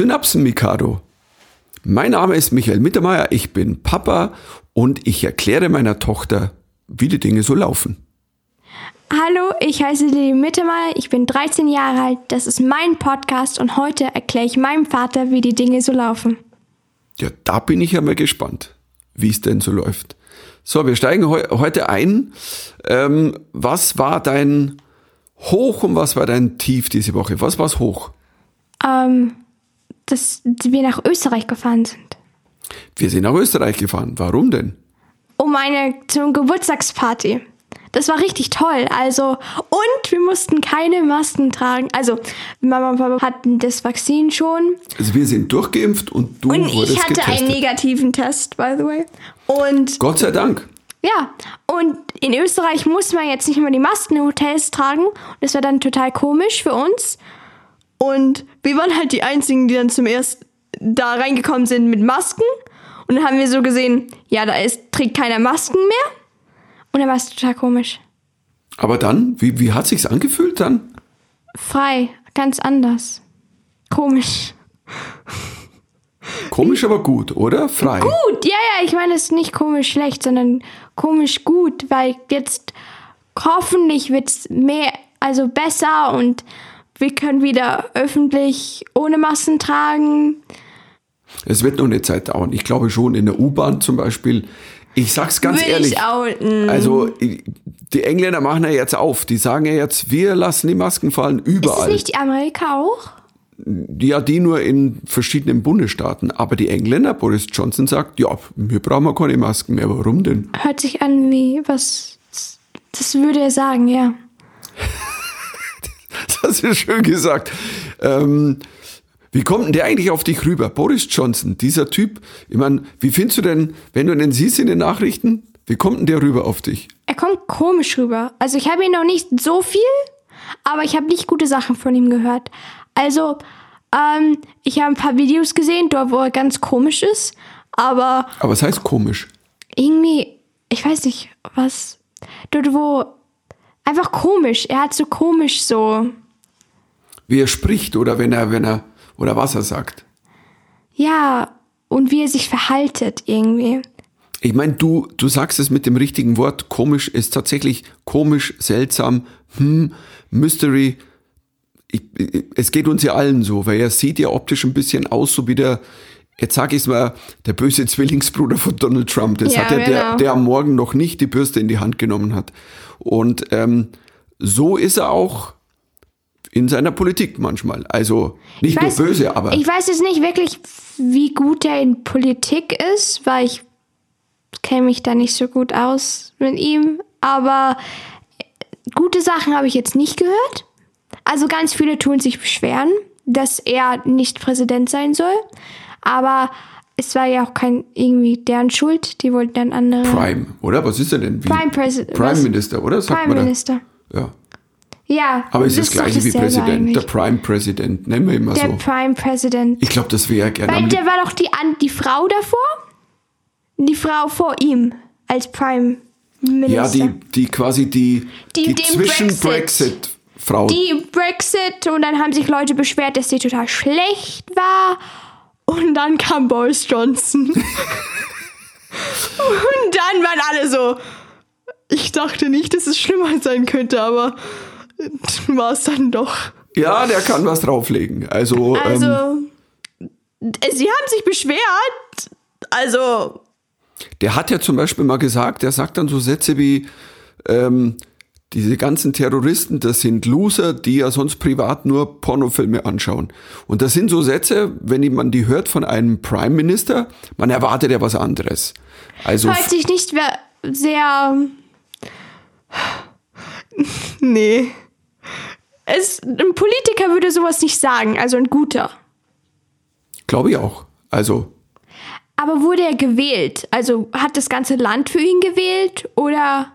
Synapsen Mikado. Mein Name ist Michael Mittermeier, ich bin Papa und ich erkläre meiner Tochter, wie die Dinge so laufen. Hallo, ich heiße Lili Mittermeier, ich bin 13 Jahre alt, das ist mein Podcast und heute erkläre ich meinem Vater, wie die Dinge so laufen. Ja, da bin ich ja mal gespannt, wie es denn so läuft. So, wir steigen heu heute ein. Ähm, was war dein Hoch und was war dein Tief diese Woche? Was war's hoch? Ähm, dass wir nach Österreich gefahren sind. Wir sind nach Österreich gefahren. Warum denn? Um eine zum Geburtstagsparty. Das war richtig toll. Also, und wir mussten keine Masken tragen. Also, Mama und Papa hatten das Vakzin schon. Also wir sind durchgeimpft und du Und ich hatte getestet. einen negativen Test, by the way. Und Gott sei Dank. ja, und in Österreich muss man jetzt nicht mehr die Masken in Hotels tragen. Und das war dann total komisch für uns. Und wir waren halt die Einzigen, die dann zum ersten da reingekommen sind mit Masken. Und dann haben wir so gesehen, ja, da ist, trägt keiner Masken mehr. Und dann war es total komisch. Aber dann, wie, wie hat sich's angefühlt dann? Frei, ganz anders. Komisch. Komisch, aber gut, oder? Frei. Gut, ja, ja, ich meine, es ist nicht komisch schlecht, sondern komisch gut, weil jetzt hoffentlich wird es mehr, also besser und wir können wieder öffentlich ohne Masken tragen. Es wird noch eine Zeit dauern. Ich glaube schon in der U-Bahn zum Beispiel. Ich sag's ganz Will ehrlich. Also die Engländer machen ja jetzt auf. Die sagen ja jetzt, wir lassen die Masken fallen Ist es überall. nicht die Amerika auch? Ja, die nur in verschiedenen Bundesstaaten. Aber die Engländer, Boris Johnson sagt, ja, wir brauchen ja keine Masken mehr. Warum denn? Hört sich an wie was. Das würde er sagen, ja. Das ist schön gesagt. Ähm, wie kommt denn der eigentlich auf dich rüber? Boris Johnson, dieser Typ. Ich meine, wie findest du denn, wenn du den siehst in den Nachrichten, wie kommt denn der rüber auf dich? Er kommt komisch rüber. Also ich habe ihn noch nicht so viel, aber ich habe nicht gute Sachen von ihm gehört. Also, ähm, ich habe ein paar Videos gesehen, dort wo er ganz komisch ist, aber Aber was heißt komisch? irgendwie, ich weiß nicht, was, dort wo, einfach komisch. Er hat so komisch so, Wie er spricht oder wenn er, wenn er, oder was er sagt. ja, und wie er sich verhaltet irgendwie. Ich meine, du, du sagst es mit dem richtigen Wort. Komisch ist tatsächlich komisch, seltsam, hm, Mystery. Ich, ich- es geht uns ja allen so, weil er sieht ja optisch ein bisschen aus, so wie der, jetzt sag ich's mal, der böse Zwillingsbruder von Donald Trump. Das Ja, hat ja der, genau. der am Morgen noch nicht die Bürste in die Hand genommen hat. Und ähm, so ist er auch in seiner Politik manchmal. Also nicht Ich weiß- nur böse, aber Ich weiß jetzt nicht wirklich, wie gut er in Politik ist, weil ich kenne mich da nicht so gut aus mit ihm. Aber gute Sachen habe ich jetzt nicht gehört. Also ganz viele tun sich beschweren, dass er nicht Präsident sein soll. Aber es war ja auch kein irgendwie deren Schuld. Die wollten dann andere. Prime, oder? Was ist er denn? Wie? Prime President. Prime? Minister, oder? Sagt Prime? Minister. Ja. Ja. Aber es ist das gleiche wie Präsident. eigentlich. Der Prime President, nennen wir immer Der so. Prime President. Ich glaube, das wäre gerne. Weil der war doch die, die Frau davor? Die Frau vor ihm als Prime Minister. Ja, die, die quasi die, Die- die, den zwischen Brexit. Brexit, Frau. Die Brexit und dann haben sich Leute beschwert, dass sie total schlecht war. Und dann kam Boris Johnson. und dann waren alle so. Ich dachte nicht, dass es schlimmer sein könnte, aber war es dann doch. ja, der kann was drauflegen. Also, ähm, Also, sie haben sich beschwert. Also, der hat ja zum Beispiel mal gesagt, der sagt dann so Sätze wie, ähm, diese ganzen Terroristen, das sind Loser, die ja sonst privat nur Pornofilme anschauen. Und das sind so Sätze, wenn man die hört von einem Prime Minister, man erwartet ja was anderes. Also hört sich nicht wer- sehr. Nee. Es, ein Politiker würde sowas nicht sagen, also ein guter. glaube ich auch. Also Aber wurde er gewählt? Also hat das ganze Land für ihn gewählt oder?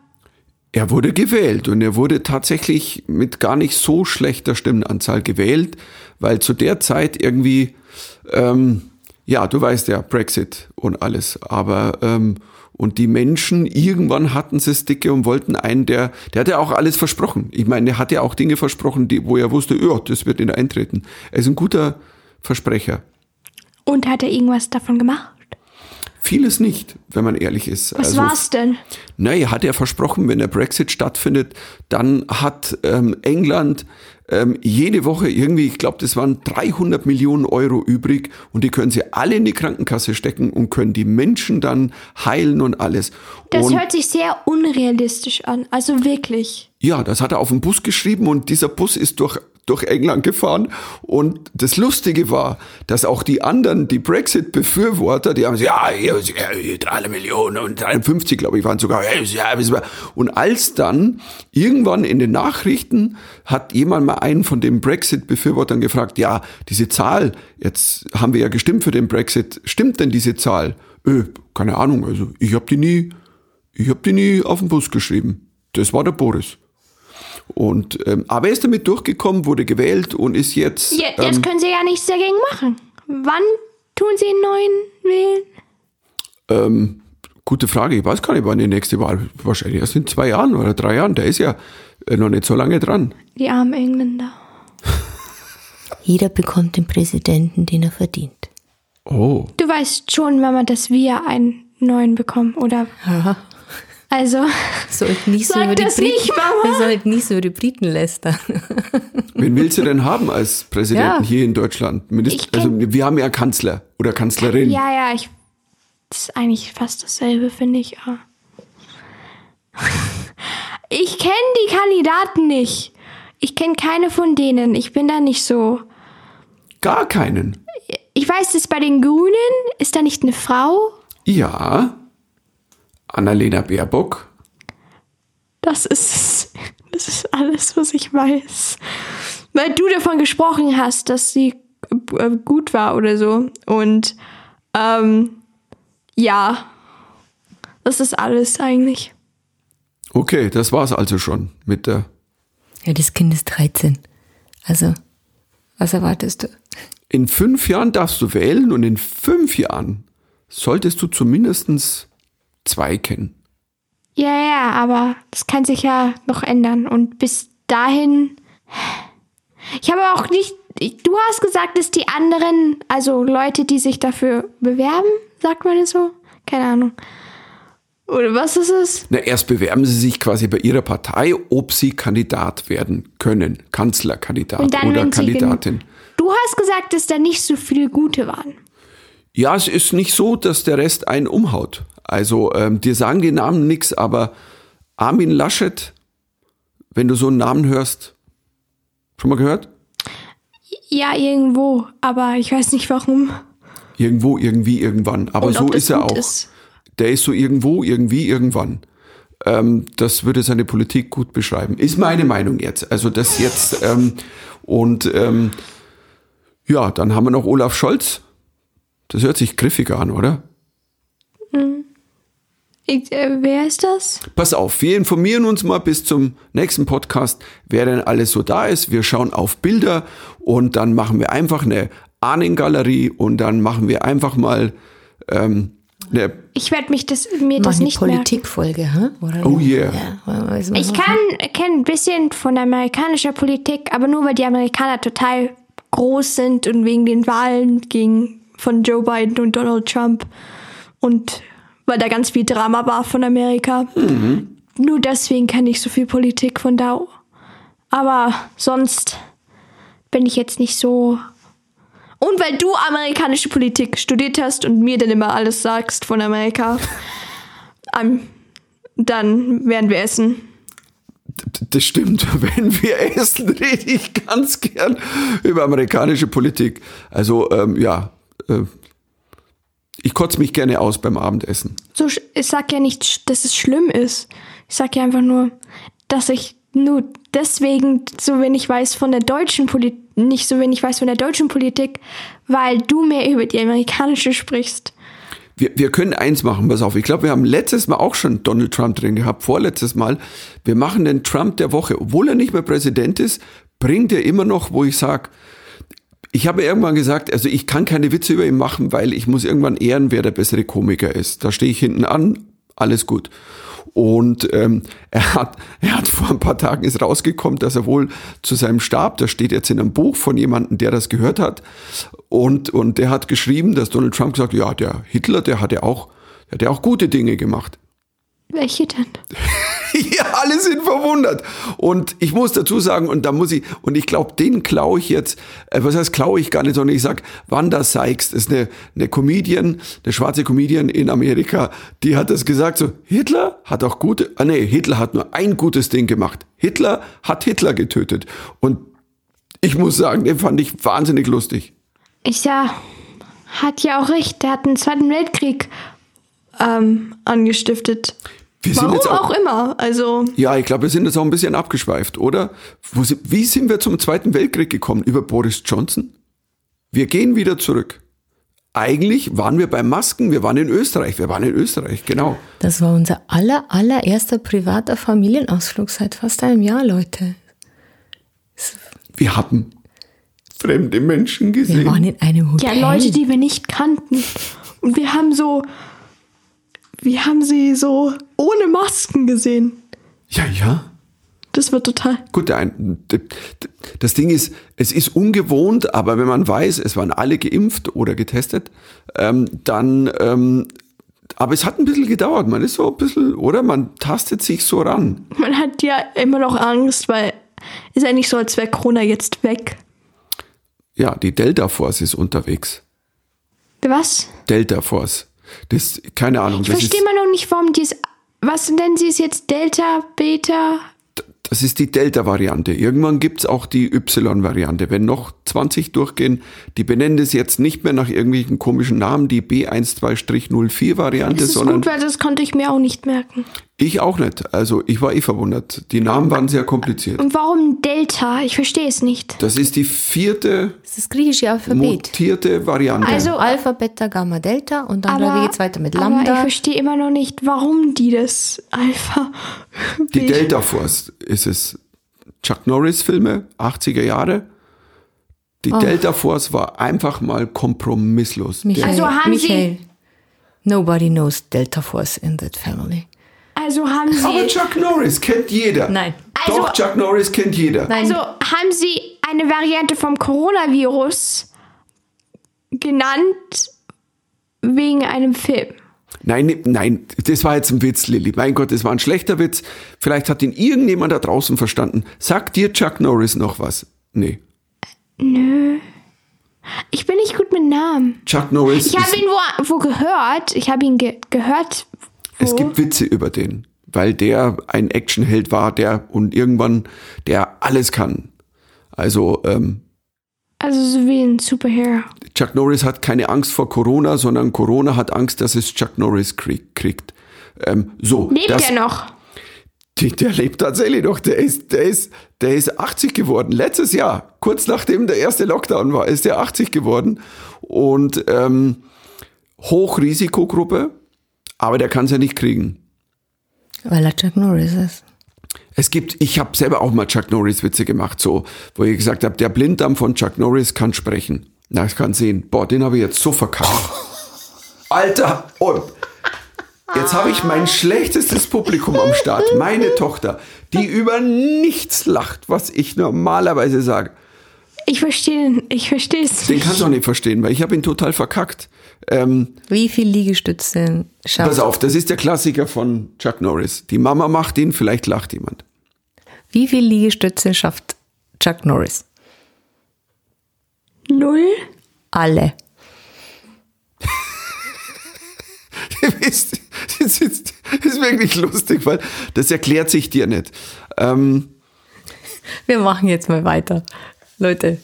Er wurde gewählt und er wurde tatsächlich mit gar nicht so schlechter Stimmenanzahl gewählt, weil zu der Zeit irgendwie, ähm, ja, du weißt ja, Brexit und alles, aber ähm, und die Menschen, irgendwann hatten sie es dicke und wollten einen, der, der hat ja auch alles versprochen. Ich meine, er hat ja auch Dinge versprochen, die, wo er wusste, ja, das wird ihn eintreten. Er ist ein guter Versprecher. Und hat er irgendwas davon gemacht? Vieles nicht, wenn man ehrlich ist. Was also, war's denn? Naja, hat er versprochen, wenn der Brexit stattfindet, dann hat ähm, England ähm, jede Woche irgendwie, ich glaube, das waren 300 Millionen Euro übrig und die können sie alle in die Krankenkasse stecken und können die Menschen dann heilen und alles. Das und hört sich sehr unrealistisch an, also wirklich. Ja, das hat er auf dem Bus geschrieben und dieser Bus ist durch durch England gefahren. Und das Lustige war, dass auch die anderen, die Brexit-Befürworter, die haben gesagt, ja, drei Millionen und 53, glaube ich, waren sogar. Und als dann irgendwann in den Nachrichten hat jemand mal einen von den Brexit-Befürwortern gefragt, ja, diese Zahl, jetzt haben wir ja gestimmt für den Brexit, stimmt denn diese Zahl? Öh, keine Ahnung, also ich habe die nie, ich habe die nie auf den Bus geschrieben. Das war der Boris. Und, ähm, aber er ist damit durchgekommen, wurde gewählt und ist jetzt. Ja, jetzt ähm, können sie ja nichts dagegen machen. Wann tun sie einen neuen wählen? Ähm, gute Frage. Ich weiß gar nicht, wann die nächste Wahl. Wahrscheinlich erst in zwei Jahren oder drei Jahren. Der ist ja äh, noch nicht so lange dran. Die armen Engländer. Jeder bekommt den Präsidenten, den er verdient. Oh. Du weißt schon, Mama, dass wir einen neuen bekommen, oder? Ja. Also, sollten nicht so über die Briten, nicht, wir sollten nicht so über die Briten lästern. Wen willst du denn haben als Präsidenten ja. hier in Deutschland? Minister, also wir haben ja Kanzler oder Kanzlerin. Ja, ja, ich, das ist eigentlich fast dasselbe, finde ich. Ich kenne die Kandidaten nicht. Ich kenne keine von denen. Ich bin da nicht so. Gar keinen. Ich weiß, dass bei den Grünen ist da nicht eine Frau. Ja. Annalena Baerbock? Das ist, das ist alles, was ich weiß. Weil du davon gesprochen hast, dass sie äh, gut war oder so. Und ähm, ja, das ist alles eigentlich. Okay, das war's also schon mit der. Ja, das Kind ist 13. Also, was erwartest du? In fünf Jahren darfst du wählen und in fünf Jahren solltest du zumindestens zwei kennen. Ja, ja, aber das kann sich ja noch ändern. Und bis dahin. Ich habe auch nicht. Du hast gesagt, dass die anderen, also Leute, die sich dafür bewerben, sagt man das so? Keine Ahnung. Oder was ist es? Na, erst bewerben sie sich quasi bei ihrer Partei, ob sie Kandidat werden können. Kanzlerkandidat oder Kandidatin. Du hast gesagt, dass da nicht so viele gute waren. Ja, es ist nicht so, dass der Rest einen umhaut. Also ähm, dir sagen die Namen nichts, aber Armin Laschet, wenn du so einen Namen hörst, schon mal gehört? Ja, irgendwo, aber ich weiß nicht warum. Irgendwo, irgendwie, irgendwann. Aber so ist er auch. Ist. Der ist so irgendwo, irgendwie, irgendwann. Ähm, das würde seine Politik gut beschreiben. Ist meine Meinung jetzt. Also das jetzt. Ähm, und ähm, ja, dann haben wir noch Olaf Scholz. Das hört sich griffiger an, oder? Ich, äh, wer ist das? Pass auf, wir informieren uns mal bis zum nächsten Podcast, wer denn alles so da ist. Wir schauen auf Bilder und dann machen wir einfach eine Ahnengalerie und dann machen wir einfach mal ähm, eine ich werde mich das mir das nicht Politikfolge, huh? Oh yeah. Ja, ich kann kenne ein bisschen von amerikanischer Politik, aber nur weil die Amerikaner total groß sind und wegen den Wahlen gegen von Joe Biden und Donald Trump und weil da ganz viel Drama war von Amerika. Mhm. Nur deswegen kenne ich so viel Politik von da. Aber sonst bin ich jetzt nicht so. Und weil du amerikanische Politik studiert hast und mir dann immer alles sagst von Amerika, um, dann werden wir essen. Das stimmt. Wenn wir essen, rede ich ganz gern über amerikanische Politik. Also ähm, ja, äh, ich kotze mich gerne aus beim Abendessen. So, ich sag ja nicht, dass es schlimm ist. Ich sag ja einfach nur, dass ich nur deswegen so wenig weiß von der deutschen Politik, nicht so wenig weiß von der deutschen Politik, weil du mehr über die amerikanische sprichst. Wir, wir können eins machen, pass auf. Ich glaube, wir haben letztes Mal auch schon Donald Trump drin gehabt, vorletztes Mal. Wir machen den Trump der Woche. Obwohl er nicht mehr Präsident ist, bringt er immer noch, wo ich sage, ich habe irgendwann gesagt, also ich kann keine Witze über ihn machen, weil ich muss irgendwann ehren, wer der bessere Komiker ist. Da stehe ich hinten an, alles gut. Und ähm, er, hat, er hat vor ein paar Tagen ist rausgekommen, dass er wohl zu seinem Stab, das steht jetzt in einem Buch von jemandem, der das gehört hat, und, und der hat geschrieben, dass Donald Trump gesagt, ja, der Hitler, der hatte auch, der hat ja auch gute Dinge gemacht. Welche denn? ja, alle sind verwundert. Und ich muss dazu sagen, und da muss ich, und ich glaube, den klaue ich jetzt, äh, was heißt klaue ich gar nicht, sondern ich sag, Wanda Sykes, das ist eine, eine Comedian, eine schwarze Comedian in Amerika, die hat das gesagt, so, Hitler hat auch gute, ah nee, Hitler hat nur ein gutes Ding gemacht. Hitler hat Hitler getötet. Und ich muss sagen, den fand ich wahnsinnig lustig. Ich ja, hat ja auch recht. Der hat den Zweiten Weltkrieg ähm, angestiftet. Wir sind Warum jetzt auch, immer. Also, Ja, ich glaube, wir sind jetzt auch ein bisschen abgeschweift, oder? Wo si- Wie sind wir zum Zweiten Weltkrieg gekommen? Über Boris Johnson? Wir gehen wieder zurück. Eigentlich waren wir bei Masken, wir waren in Österreich, wir waren in Österreich, genau. Das war unser aller, allererster privater Familienausflug seit fast einem Jahr, Leute. Wir haben fremde Menschen Wir gesehen. waren in einem ja, Hotel. Leute, die wir nicht kannten. Und wir haben so, wir haben sie so ohne Masken gesehen. Ja, ja. Das wird total. Gut, das Ding ist, es ist ungewohnt, aber wenn man weiß, es waren alle geimpft oder getestet, ähm, dann, ähm, aber es hat ein bisschen gedauert. Man ist so ein bisschen, oder? Man tastet sich so ran. Man hat ja immer noch Angst, weil ist ja nicht so, als wäre Corona jetzt weg. Ja, die Delta Force ist unterwegs. Was? Delta Force. Das, keine Ahnung. Ich verstehe mal noch nicht, warum die es. Was nennen sie es jetzt? Delta, Beta? das ist die Delta-Variante. Irgendwann gibt's auch die Y-Variante. Wenn noch 20 durchgehen, die benennen das jetzt nicht mehr nach irgendwelchen komischen Namen, die B12-04-Variante, Das ist sondern gut, weil das konnte ich mir auch nicht merken. Ich auch nicht. Also ich war eh verwundert. Die Namen waren sehr kompliziert. Und warum Delta? Ich verstehe es nicht. Das ist die vierte Das ist das griechische Alphabet. mutierte Variante. Also, Alpha, Beta, Gamma, Delta und dann aber, ich geht's weiter mit aber ich Lambda. verstehe immer noch nicht, warum die das Alpha. die Delta Force ist es. Chuck Norris Filme, 80er Jahre. Die Oh. Delta Force war einfach mal kompromisslos. Michael, Also haben Sie- Michael, nobody knows Delta Force in that family. Also haben Aber sie. Chuck Norris kennt jeder. Nein. Also- Doch, Chuck Norris kennt jeder. Nein. Also haben sie eine Variante vom Coronavirus genannt wegen einem Film. Nein, ne- nein, das war jetzt ein Witz, Lilly. Mein Gott, das war ein schlechter Witz. Vielleicht hat ihn irgendjemand da draußen verstanden. Sagt dir Chuck Norris noch was? Nee. Ich bin nicht gut mit Namen. Chuck Norris. Ich habe ihn wo, wo gehört. Ich habe ihn ge gehört. Es gibt Witze über den, weil der ein Actionheld war, der und irgendwann der alles kann. Also ähm, Also so wie ein Superhero. Chuck Norris hat keine Angst vor Corona, sondern Corona hat Angst, dass es Chuck Norris krieg, kriegt. Ähm, so, Lebt das, er noch? Die, der lebt tatsächlich noch. Der ist, der ist, der ist 80 geworden. Letztes Jahr, kurz nachdem der erste Lockdown war, ist der 80 geworden. Und ähm, Hochrisikogruppe, aber der kann es ja nicht kriegen. Weil er Chuck Norris ist. Es gibt, ich habe selber auch mal Chuck Norris Witze gemacht, so, wo ich gesagt habe, der Blinddarm von Chuck Norris kann sprechen. Na, ich kann sehen. Boah, den habe ich jetzt so verkackt. Alter, und jetzt habe ich mein schlechtestes Publikum am Start. Meine Tochter, die über nichts lacht, was ich normalerweise sage. Ich verstehe ich verstehe es Den nicht. kannst du auch nicht verstehen, weil ich habe ihn total verkackt. Ähm, Wie viel Liegestütze schafft? pass auf, das ist der Klassiker von Chuck Norris. Die Mama macht ihn, vielleicht lacht jemand. Wie viel Liegestütze schafft Chuck Norris? Null? Alle. Wisst, das ist, das ist wirklich lustig, weil das erklärt sich dir nicht. Ähm, Wir machen jetzt mal weiter. Leute,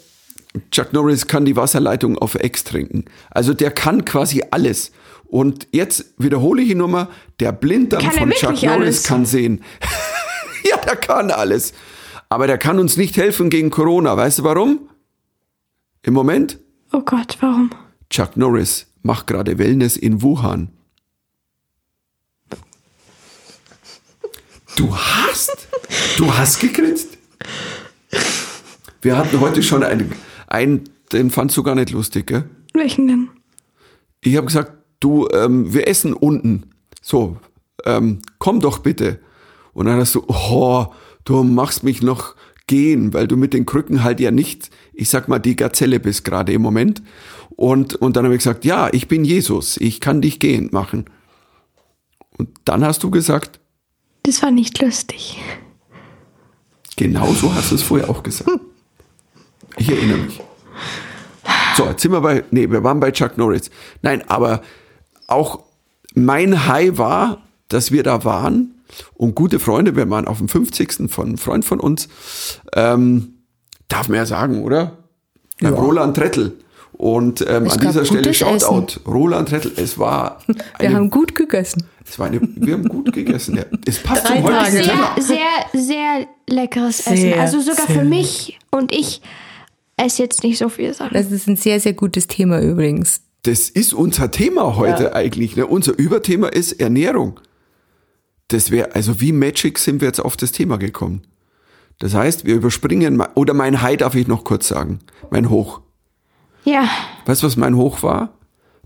Chuck Norris kann die Wasserleitung auf Ex trinken. Also der kann quasi alles. Und jetzt wiederhole ich die Nummer, der Blinddarm Kann von Chuck Norris alles? kann sehen. ja, der kann alles. Aber der kann uns nicht helfen gegen Corona. Weißt du warum? Im Moment, Oh Gott, warum? Chuck Norris macht gerade Wellness in Wuhan. Du hast, du hast gegrinst. Wir hatten heute schon einen, einen den fandst du gar nicht lustig, gell? Welchen denn? Ich habe gesagt, du, ähm, wir essen unten. So, ähm, komm doch bitte. Und dann hast du, oh, du machst mich noch gehen, weil du mit den Krücken halt ja nicht, ich sag mal, die Gazelle bist gerade im Moment. Und, und dann habe ich gesagt, ja, ich bin Jesus, ich kann dich gehen machen. Und dann hast du gesagt, Das war nicht lustig. genau so hast du es vorher auch gesagt. Ich erinnere mich. So, jetzt sind wir bei, nee, wir waren bei Chuck Norris. Nein, aber auch mein High war, dass wir da waren und gute Freunde, wir waren auf dem 50. von einem Freund von uns, ähm, darf man ja sagen, oder? Beim Roland Trettel. Und ähm, an dieser Stelle Shoutout, Roland Trettel. Es war Wir eine, haben gut gegessen. es war eine, wir haben gut gegessen. Ja. Es passt Drei zum heutigen. Thema. Sehr, sehr, sehr leckeres Sehr, Essen. Also sogar sehr für mich und ich esse jetzt nicht so viel Sachen. Das ist ein sehr, sehr gutes Thema übrigens. Das ist unser Thema heute eigentlich. Ne? Unser Überthema ist Ernährung. Das wäre, also wie Magic sind wir jetzt auf das Thema gekommen. Das heißt, wir überspringen, oder mein High darf ich noch kurz sagen. Mein Hoch. Ja, Weißt du, was mein Hoch war?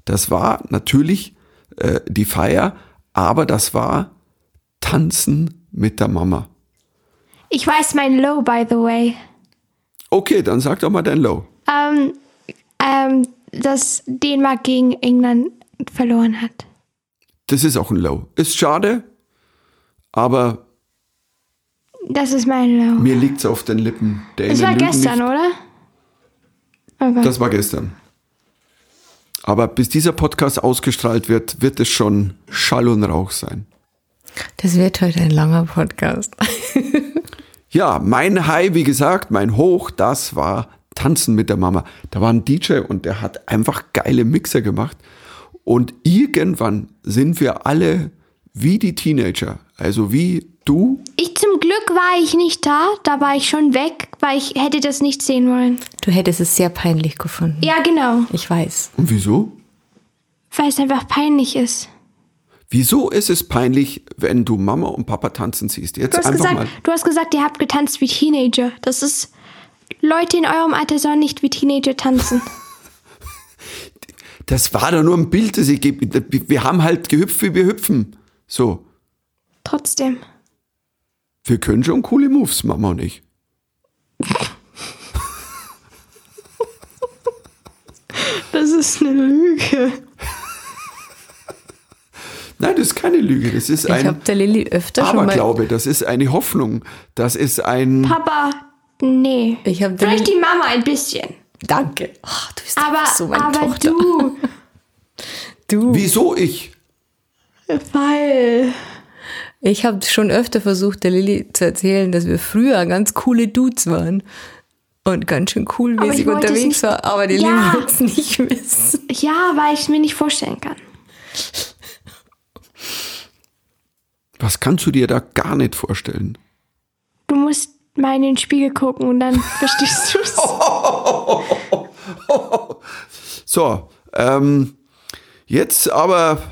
Das war natürlich äh, die Feier, aber das war Tanzen mit der Mama. ich weiß mein Low, by the way. Okay, dann sag doch mal dein Low. Ähm, ähm, dass Dänemark gegen England verloren hat. Das ist auch ein Low. Ist schade, aber Das ist mein Low. mir liegt's auf den Lippen. Der Es Innen war lügen gestern, nicht. oder? Okay. Das war gestern. Aber bis dieser Podcast ausgestrahlt wird, wird es schon Schall und Rauch sein. Das wird heute ein langer Podcast. Ja, mein High, wie gesagt, mein Hoch, das war Tanzen mit der Mama. Da war ein DJ und der hat einfach geile Mixer gemacht. Und irgendwann sind wir alle wie die Teenager, also wie du. ich zum Glück war ich nicht da, da war ich schon weg, weil ich hätte das nicht sehen wollen. Du hättest es sehr peinlich gefunden. Ja, genau, Ich weiß. Und wieso? weil es einfach peinlich ist. Wieso ist es peinlich, wenn du Mama und Papa tanzen siehst? Jetzt Du hast, einfach gesagt, mal. du hast gesagt, ihr habt getanzt wie Teenager. Das ist. Leute in eurem Alter sollen nicht wie Teenager tanzen. Das war doch nur ein Bild, das ich gebe. Wir haben halt gehüpft, wie wir hüpfen. So. Trotzdem. Wir können schon coole Moves, Mama und ich. Das ist eine Lüge. Nein, das ist keine Lüge. Das ist Ich habe ein der Lilly öfter schon mal. Aberglaube. Das ist eine Hoffnung. Das ist ein. Papa, nee. Ich hab Vielleicht die Mama ein bisschen. Danke. Ach, du bist Aber, so meine aber Tochter. du. Du. Wieso ich? Weil. Ich habe schon öfter versucht, der Lilly zu erzählen, dass wir früher ganz coole Dudes waren und ganz schön Aber coolmäßig ich wollte es unterwegs nicht- war, aber die Ja. Lilly will es nicht wissen. Ja, weil ich es mir nicht vorstellen kann. Was kannst du dir da gar nicht vorstellen? Du musst mal in den Spiegel gucken und dann verstehst du es. So, ähm, jetzt aber,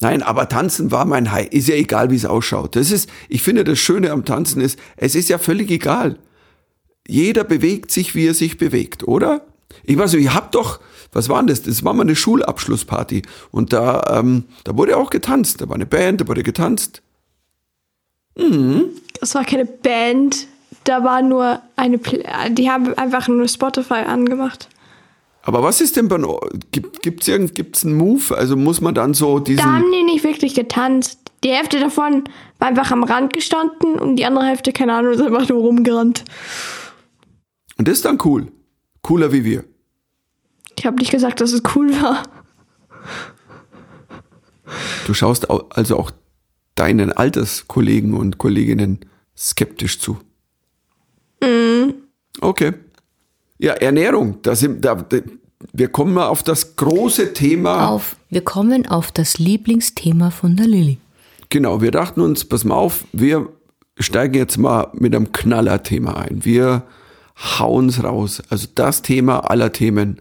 nein, aber tanzen war mein High. Ist ja egal, wie es ausschaut. Das ist, ich finde, das Schöne am Tanzen ist, es ist ja völlig egal. Jeder bewegt sich, wie er sich bewegt, oder? Ich weiß nicht, ihr habt doch, was war denn das? Das war mal eine Schulabschlussparty. Und da, ähm, da wurde auch getanzt. Da war eine Band, da wurde getanzt. Das war keine Band. Da war nur eine. Pl die haben einfach nur Spotify angemacht. Aber was ist denn bei, gibt, gibt's irgend, gibt's einen Move? Also muss man dann so diesen, Da haben die nicht wirklich getanzt. Die Hälfte davon war einfach am Rand gestanden und die andere Hälfte, keine Ahnung, ist einfach nur rumgerannt. und das ist dann cool. Cooler wie wir. Ich habe nicht gesagt, dass es cool war. Du schaust au- also auch deinen Alterskollegen und Kolleginnen skeptisch zu. Okay. Ja, Ernährung. Da sind, da, wir kommen mal auf das große Thema. Auf, wir kommen auf das Lieblingsthema von der Lilly. Genau, wir dachten uns, pass mal auf, wir steigen jetzt mal mit einem Knaller-Thema ein. Wir hauen's raus. Also das Thema aller Themen.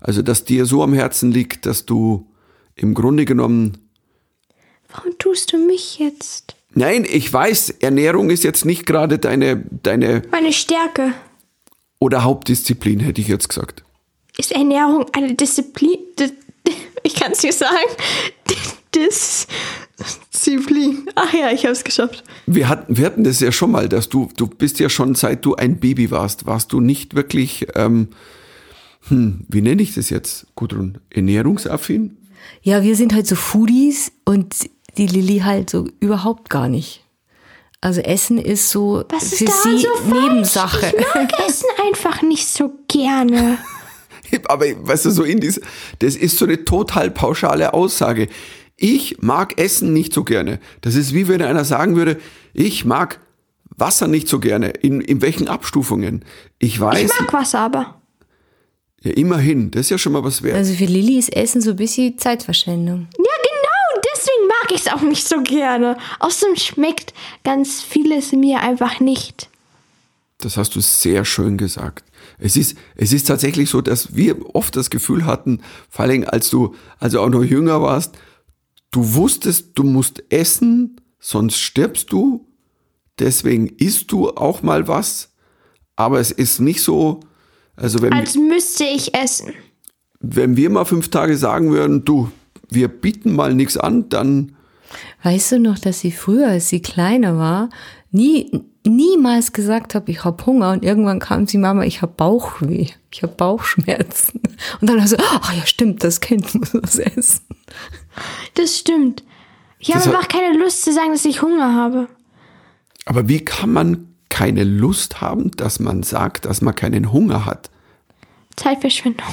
Also, das dir so am Herzen liegt, dass du im Grunde genommen Warum tust du mich jetzt? Nein, ich weiß, Ernährung ist jetzt nicht gerade deine, deine Meine Stärke. oder Hauptdisziplin, hätte ich jetzt gesagt. Ist Ernährung eine Disziplin? Di- Ich kann es dir sagen. Disziplin. Ach ja, ich habe es geschafft. Wir hatten, wir hatten das ja schon mal, dass du, du bist ja schon seit du ein Baby warst, warst du nicht wirklich, ähm, hm, wie nenne ich das jetzt, Gudrun, ernährungsaffin? Ja, wir sind halt so Foodies und die Lilly halt so überhaupt gar nicht. Also Essen ist so Was ist für daran sie so falsch? Nebensache. Ich mag Essen einfach nicht so gerne. Aber weißt du, so in diese, das ist so eine total pauschale Aussage. Ich mag Essen nicht so gerne. Das ist wie wenn einer sagen würde, ich mag Wasser nicht so gerne. In, in welchen Abstufungen? Ich weiß, Ich mag Wasser aber. ja, immerhin, das ist ja schon mal was wert. Also für Lilly ist Essen so ein bisschen Zeitverschwendung. Ja. Deswegen mag ich es auch nicht so gerne. Außerdem schmeckt ganz vieles mir einfach nicht. Das hast du sehr schön gesagt. Es ist, es ist tatsächlich so, dass wir oft das Gefühl hatten, vor allem als du, also auch noch jünger warst, du wusstest, du musst essen, sonst stirbst du. Deswegen isst du auch mal was. Aber es ist nicht so, also wenn, Als müsste ich essen. wenn wir mal fünf Tage sagen würden, du, wir bieten mal nichts an, dann Weißt du noch, dass sie früher, als sie kleiner war, nie, niemals gesagt hat, ich habe Hunger und irgendwann kam sie, Mama, ich habe Bauchweh, ich habe Bauchschmerzen. Und dann also, ach ja, stimmt, das Kind muss was essen. Das stimmt. Ich habe hat- einfach keine Lust zu sagen, dass ich Hunger habe. Aber wie kann man keine Lust haben, dass man sagt, dass man keinen Hunger hat? Zeitverschwendung.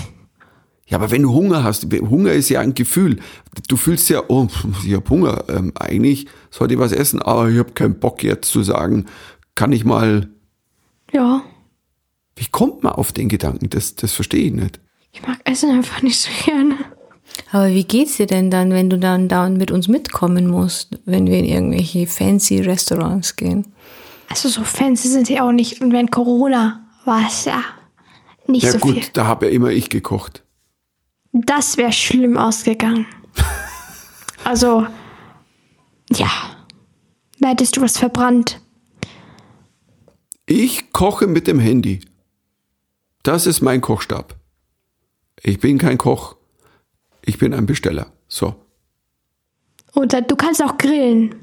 Ja, aber wenn du Hunger hast, Hunger ist ja ein Gefühl. Du fühlst ja, oh, ich habe Hunger. Ähm, eigentlich sollte ich was essen, aber ich habe keinen Bock jetzt zu sagen, kann ich mal. Ja. Wie kommt man auf den Gedanken? Das, das verstehe ich nicht. Ich mag Essen einfach nicht so gerne. Aber wie geht's dir denn dann, wenn du dann da mit uns mitkommen musst, wenn wir in irgendwelche fancy Restaurants gehen? Also so fancy sind sie auch nicht. Und wenn Corona war es ja nicht Ja so gut, viel. da habe ja immer ich gekocht. Das wäre schlimm ausgegangen. Also, ja. Da hättest du was verbrannt. Ich koche mit dem Handy. Das ist mein Kochstab. Ich bin kein Koch. Ich bin ein Besteller. So. Oder du kannst auch grillen.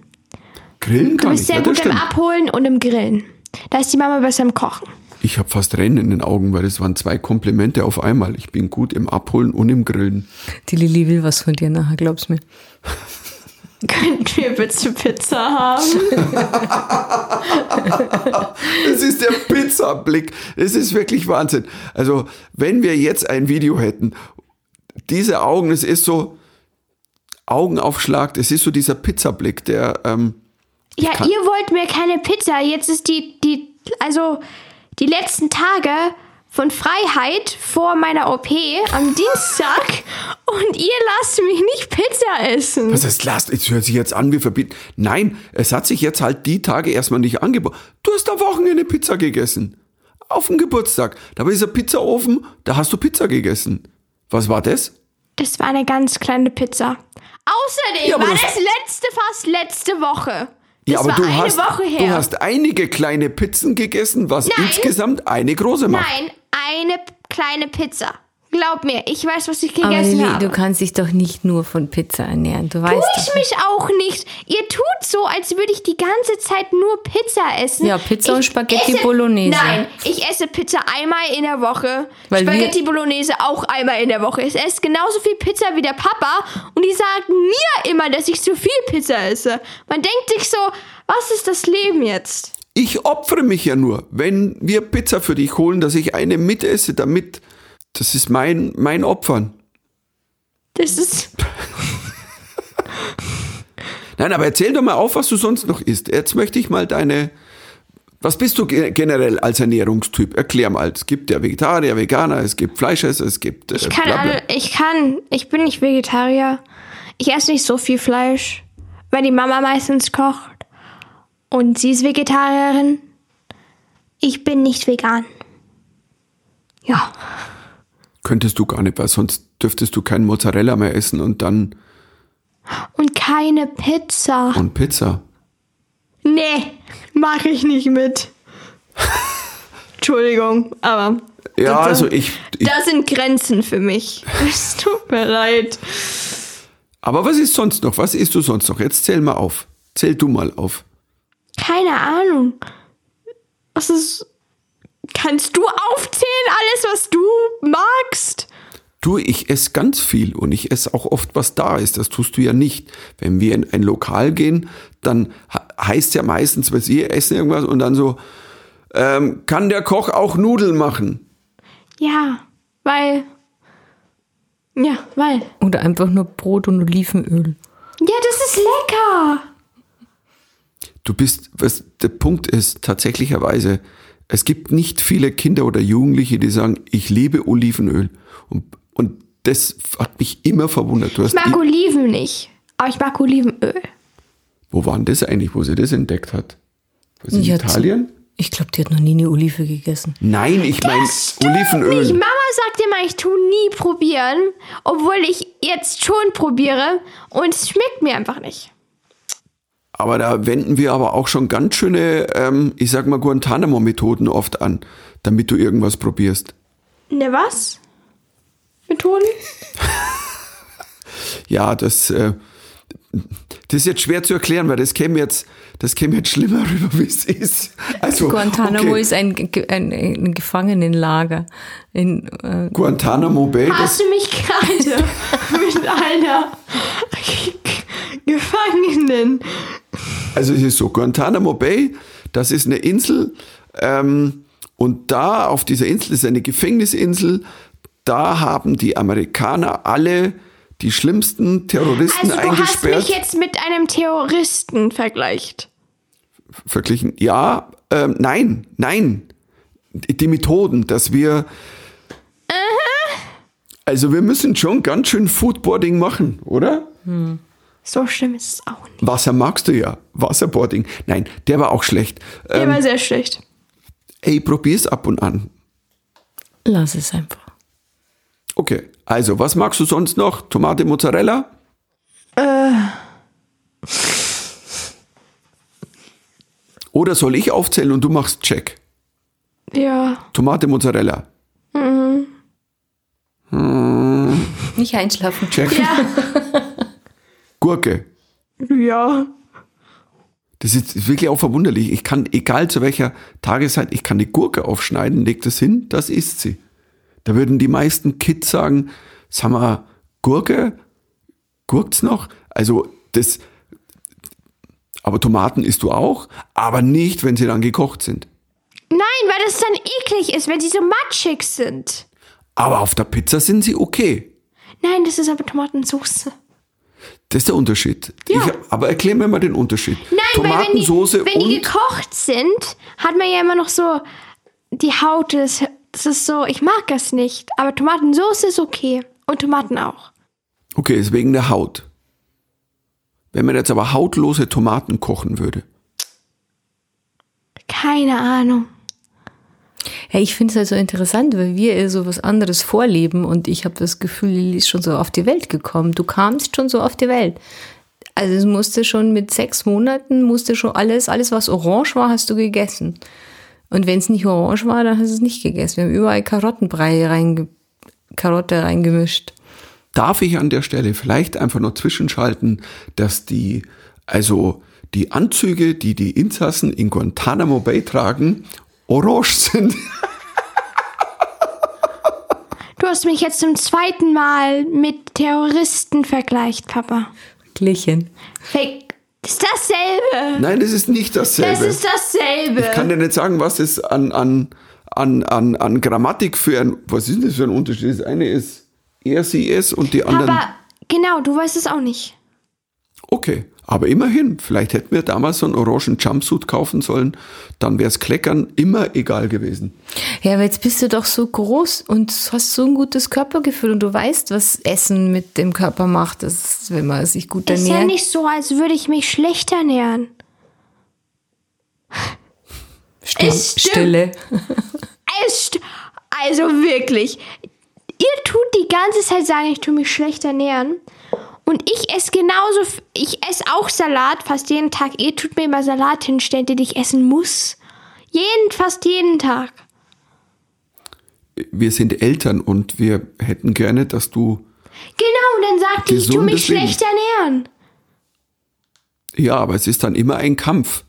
Grillen Du kann bist ich. sehr Ja, gut im stimmt. Abholen und im Grillen. Da ist die Mama besser im Kochen. Ich habe fast Tränen in den Augen, weil das waren zwei Komplimente auf einmal. Ich bin gut im Abholen und im Grillen. Die Lilly will was von dir nachher, glaub's mir. Könnten wir bitte Pizza haben? Es ist der Pizzablick. Es ist wirklich Wahnsinn. Also, wenn wir jetzt ein Video hätten, diese Augen, es ist so Augenaufschlag, es ist so dieser Pizzablick, der, ähm, Ja, ihr wollt mir keine Pizza. Jetzt ist die, die, also die letzten Tage von Freiheit vor meiner OP am Dienstag und ihr lasst mich nicht Pizza essen. was heißt, lasst, es hört sich jetzt an, wir verbieten. Nein, es hat sich jetzt halt die Tage erstmal nicht angeboten. Du hast am Wochenende Pizza gegessen. Auf dem Geburtstag. Da war dieser Pizzaofen, da hast du Pizza gegessen. Was war das? Das war eine ganz kleine Pizza. Außerdem Ja, war das- das letzte fast letzte Woche. Das ja, aber du hast, du hast einige kleine Pizzen gegessen, was Nein. insgesamt eine große macht. Nein, eine kleine Pizza. Glaub mir, ich weiß, was ich Aber gegessen Lilly, habe. du kannst dich doch nicht nur von Pizza ernähren. Du Tu weißt ich doch. mich auch nicht. Ihr tut so, als würde ich die ganze Zeit nur Pizza essen. Ja, Pizza und Ich Spaghetti esse- Bolognese. Nein, ich esse Pizza einmal in der Woche. Weil wir- Spaghetti Bolognese auch einmal in der Woche. Ich esse genauso viel Pizza wie der Papa und die sagen mir immer, dass ich zu viel Pizza esse. Man denkt sich so, was ist das Leben jetzt? Ich opfere mich ja nur, wenn wir Pizza für dich holen, dass ich eine mitesse, damit. Das ist mein, mein Opfern. Das ist. Nein, aber erzähl doch mal auf, was du sonst noch isst. Jetzt möchte ich mal deine. Was bist du ge- generell als Ernährungstyp? Erklär mal. Es gibt ja Vegetarier, Veganer, es gibt Fleischesser, es gibt. Äh, Ich kann, alle, ich kann, ich bin nicht Vegetarier. Ich esse nicht so viel Fleisch, weil die Mama meistens kocht. Und sie ist Vegetarierin. Ich bin nicht vegan. Ja, Könntest du gar nicht, weil sonst dürftest du kein Mozzarella mehr essen und dann. und keine Pizza. Und Pizza. Nee, mache ich nicht mit. Entschuldigung, aber Ja, da- also ich. ich da sind Grenzen für mich. Es tut mir leid. Aber was ist sonst noch? Was isst du sonst noch? Jetzt zähl mal auf. Zähl du mal auf. Keine Ahnung. Was ist. Kannst du aufzählen, alles, was du magst? Du, ich esse ganz viel und ich esse auch oft, was da ist. Das tust du ja nicht. Wenn wir in ein Lokal gehen, dann heißt ja meistens, was ihr essen irgendwas und dann so, ähm, kann der Koch auch Nudeln machen? Ja, weil. Ja, weil. Oder einfach nur Brot und Olivenöl. Ja, das ist lecker. Du bist, was der Punkt ist, tatsächlicherweise, es gibt nicht viele Kinder oder Jugendliche, die sagen, ich liebe Olivenöl. Und, und das hat mich immer verwundert. Du hast Ich mag Oliven nicht, aber ich mag Olivenöl. wo war denn das eigentlich, wo sie das entdeckt hat? Was in Ich hatte- Italien? Ich glaube, die hat noch nie eine Olive gegessen. Nein, ich meine Olivenöl. Nicht. Mama sagt immer, ich tue nie probieren, obwohl ich jetzt schon probiere und es schmeckt mir einfach nicht. Aber da wenden wir aber auch schon ganz schöne, ähm, ich sag mal, Guantanamo-Methoden oft an, damit du irgendwas probierst. Ne, was? Methoden? Ja, das, äh, das ist jetzt schwer zu erklären, weil das käme jetzt, das käme jetzt schlimmer rüber, wie es ist. Also, Guantanamo okay. ist ein, ein, ein Gefangenenlager. In, äh, Guantanamo Bay, Hast du mich gerade mit einer Gefangenen? Also es ist so, Guantanamo Bay, das ist eine Insel, ähm, und da auf dieser Insel ist eine Gefängnisinsel, da haben die Amerikaner alle die schlimmsten Terroristen Also du hast eingesperrt. mich jetzt mit einem Terroristen vergleicht. verglichen. Ja, ähm, nein, nein. Die die Methoden, dass wir. Also wir müssen schon ganz schön Foodboarding machen, oder? So schlimm ist es auch nicht. Wasser magst du ja. Wasserboarding. Nein, der war auch schlecht. Der Ähm, war sehr schlecht. ey, probier's ab und an. lass es einfach. Okay, also was magst du sonst noch? Tomate, Mozzarella? Oder soll ich aufzählen und du machst Check? Ja. Tomate, Mozzarella. Nicht einschlafen. Check. Ja. Gurke. ja. Das ist wirklich auch verwunderlich. Ich kann, egal zu welcher Tageszeit, ich kann die Gurke aufschneiden, leg das hin, das isst sie. Da würden die meisten Kids sagen, sag mal, Gurke? Gurkt's noch? Also, das, aber Tomaten isst du auch, aber nicht, wenn sie dann gekocht sind. Nein, weil das dann eklig ist, wenn sie so matschig sind. Aber auf der Pizza sind sie okay. Nein, das ist aber Tomatensauce. Das ist der Unterschied. Ja. Ich, aber erklär mir mal den Unterschied. Nein, weil wenn die, Tomatensoße wenn die gekocht sind, hat man ja immer noch so die Haut. Das, das ist so, ich mag das nicht. Aber Tomatensauce ist okay. Und Tomaten auch. Okay, ist wegen der Haut. Wenn man jetzt aber hautlose Tomaten kochen würde. Keine Ahnung. Ja, ich finde es halt so interessant, weil wir eher so was anderes vorleben und ich habe das Gefühl, Lili ist schon so auf die Welt gekommen. Du kamst schon so auf die Welt. Also es musste schon mit sechs Monaten, musste schon alles, alles was orange war, hast du gegessen. Und wenn es nicht orange war, dann hast du es nicht gegessen. Wir haben überall Karottenbrei reinge Karotte reingemischt. Darf ich an der Stelle vielleicht einfach noch zwischenschalten, dass die, also die Anzüge, die die Insassen in Guantanamo Bay tragen, orange sind. Du hast mich jetzt zum zweiten Mal mit Terroristen vergleicht, Papa. Glichen. Fake. Das ist dasselbe. Nein, das ist nicht dasselbe. Das ist dasselbe. ich kann dir nicht sagen, was es an, an, an, an, an Grammatik für ein, was ist das für ein Unterschied? Das eine ist er, sie, es und die anderen. Papa, genau, du weißt es auch nicht. Okay, aber immerhin, vielleicht hätten wir damals so einen orangen Jumpsuit kaufen sollen, dann wäre es Kleckern immer egal gewesen. Ja, aber jetzt bist du doch so groß und hast so ein gutes Körpergefühl und du weißt, was Essen mit dem Körper macht, das ist, wenn man sich gut Es ist ja ernährt. nicht so, als würde ich mich schlecht ernähren. Still, Es stimmt. Stille. Es st- also wirklich. Ihr tut die ganze Zeit sagen, ich tue mich schlecht ernähren. Und ich esse genauso, ich esse auch Salat fast jeden Tag. Ihr tut mir immer Salat hinstellen, den ich essen muss. Jeden, fast jeden Tag. Wir sind Eltern und wir hätten gerne, dass du Genau, und dann sagt die, ich tue mich Leben. schlecht ernähren. Ja, aber es ist dann immer ein Kampf.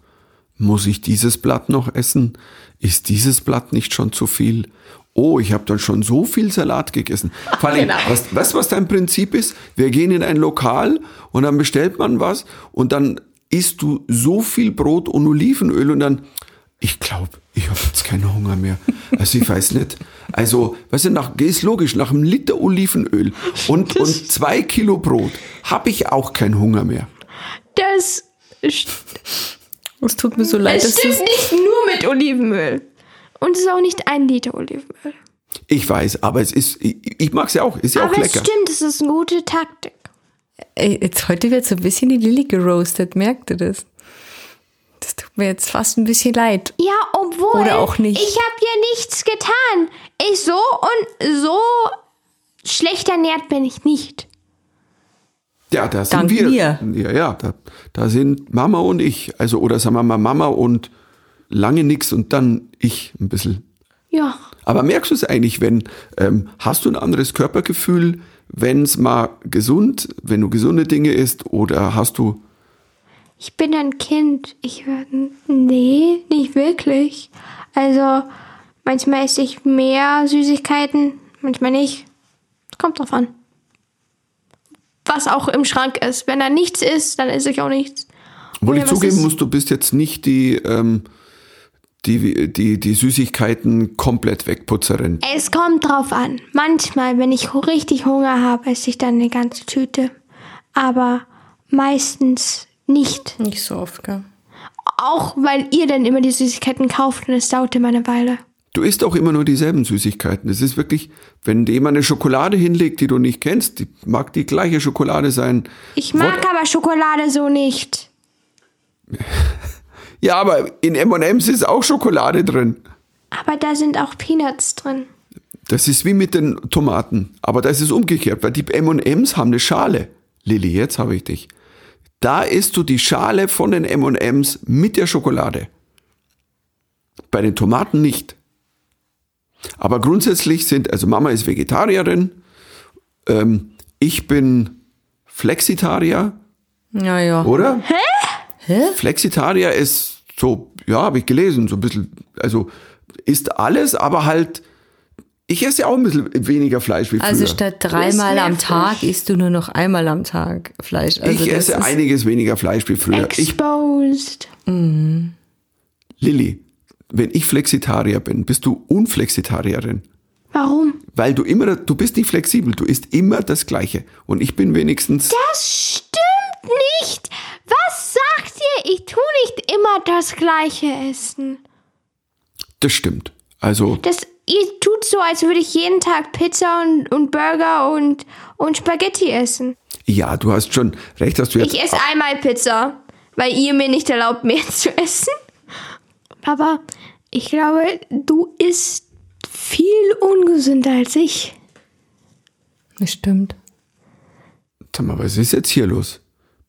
Muss ich dieses Blatt noch essen? Ist dieses Blatt nicht schon zu viel? Oh, ich habe dann schon so viel Salat gegessen. Vor allem, Genau. was, weißt du, was dein Prinzip ist? Wir gehen in ein Lokal und dann bestellt man was und dann isst du so viel Brot und Olivenöl und dann, ich glaube, ich habe jetzt keinen Hunger mehr. Also ich weiß nicht. Also, weißt du, nach, ist logisch, nach einem Liter Olivenöl und, und zwei Kilo Brot habe ich auch keinen Hunger mehr. Das, st- Es tut mir so leid, es stimmt nicht nur mit Olivenöl. Und es ist auch nicht ein Liter Olivenöl. Ich weiß, aber es ist, ich, ich mag es ja auch, ist ja Aber auch es lecker. stimmt, es ist eine gute Taktik. Ey, jetzt heute wird so ein bisschen die Lilly geroastet, merkt ihr das? Das tut mir jetzt fast ein bisschen leid. Ja, obwohl. Oder auch nicht. Ich habe ja nichts getan. Ich so und so schlecht ernährt bin ich nicht. Ja, da sind Dank wir. mir. Ja, ja, da, da sind Mama und ich. Also, oder sagen wir mal Mama und lange nix und dann ich ein bisschen. Ja. Aber merkst du es eigentlich, wenn, ähm, hast du ein anderes Körpergefühl, wenn es mal gesund, wenn du gesunde Dinge isst oder hast du, Ich bin ein Kind. Ich werde. Nee, nicht wirklich. Also, manchmal esse ich mehr Süßigkeiten, manchmal nicht. Kommt drauf an. Was auch im Schrank ist. Wenn da nichts ist, dann esse ich auch nichts. obwohl ich zugeben muss, du bist jetzt nicht die, ähm, die, die, die Süßigkeiten komplett wegputzerin. Es kommt drauf an. Manchmal, wenn ich richtig Hunger habe, esse ich dann eine ganze Tüte. Aber meistens nicht. Nicht so oft, gell? Auch weil ihr dann immer die Süßigkeiten kauft und es dauert immer eine Weile. Du isst auch immer nur dieselben Süßigkeiten. Es ist wirklich, wenn dir jemand eine Schokolade hinlegt, die du nicht kennst, die mag die gleiche Schokolade sein. Ich mag What- aber Schokolade so nicht. Ja, aber in M&M's ist auch Schokolade drin. Aber da sind auch Peanuts drin. Das ist wie mit den Tomaten. Aber das ist umgekehrt, weil die M&M's haben eine Schale. Lilly, jetzt habe ich dich. Da isst du die Schale von den M&M's mit der Schokolade. Bei den Tomaten nicht. Aber grundsätzlich sind, also Mama ist Vegetarierin, ähm, ich bin Flexitarier, Ja, ja. oder? Hä? Hä? Flexitarier ist so, ja, habe ich gelesen, so ein bisschen, also ist alles, aber halt, ich esse ja auch ein bisschen weniger Fleisch wie früher. Also statt dreimal am. Tag isst du nur noch einmal am Tag Fleisch. Also ich esse einiges weniger Fleisch wie früher. Ich, Exposed. Lilly, wenn ich Flexitarier bin, bist du Unflexitarierin. Warum? Weil du immer, du bist nicht flexibel, du isst immer das Gleiche. Und ich bin wenigstens, Das stimmt nicht. Ich tue nicht immer das gleiche essen. das stimmt. Also, Das, ihr tut so, als würde ich jeden Tag Pizza und, und Burger und, und Spaghetti essen. ja, du hast schon recht, dass du jetzt Ich esse einmal Pizza, weil ihr mir nicht erlaubt, mehr zu essen. Papa, ich glaube, du isst viel ungesünder als ich. Das stimmt. Sag mal, was ist jetzt hier los?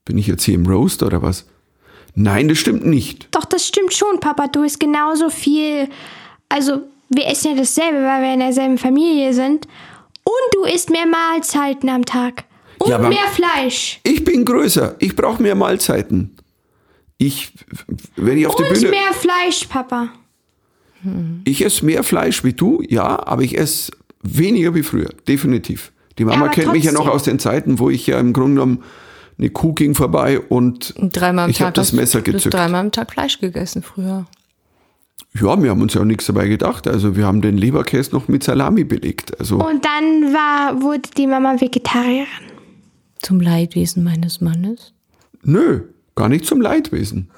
Bin ich jetzt hier im Roast oder was? Nein, das stimmt nicht. Doch, das stimmt schon, Papa. Du isst genauso viel. Also, wir essen ja dasselbe, weil wir in derselben Familie sind. Und du isst mehr Mahlzeiten am Tag. Und Ja, mehr Fleisch. Ich bin größer. Ich brauche mehr Mahlzeiten. Ich, wenn ich auf Und Bühne, mehr Fleisch, Papa. ich esse mehr Fleisch wie du, ja, aber ich esse weniger wie früher, definitiv. Die Mama aber kennt mich ja noch trotzdem. aus den Zeiten, wo ich ja im Grunde genommen eine Kuh ging vorbei und Und dreimal am ich Tag habe das Messer gezückt. dreimal am Tag Fleisch gegessen früher. Ja, wir haben uns ja auch nichts dabei gedacht. Also wir haben den Leberkäse noch mit Salami belegt. Also Und dann war, wurde die Mama Vegetarierin. Zum Leidwesen meines Mannes. nö, gar nicht zum Leidwesen.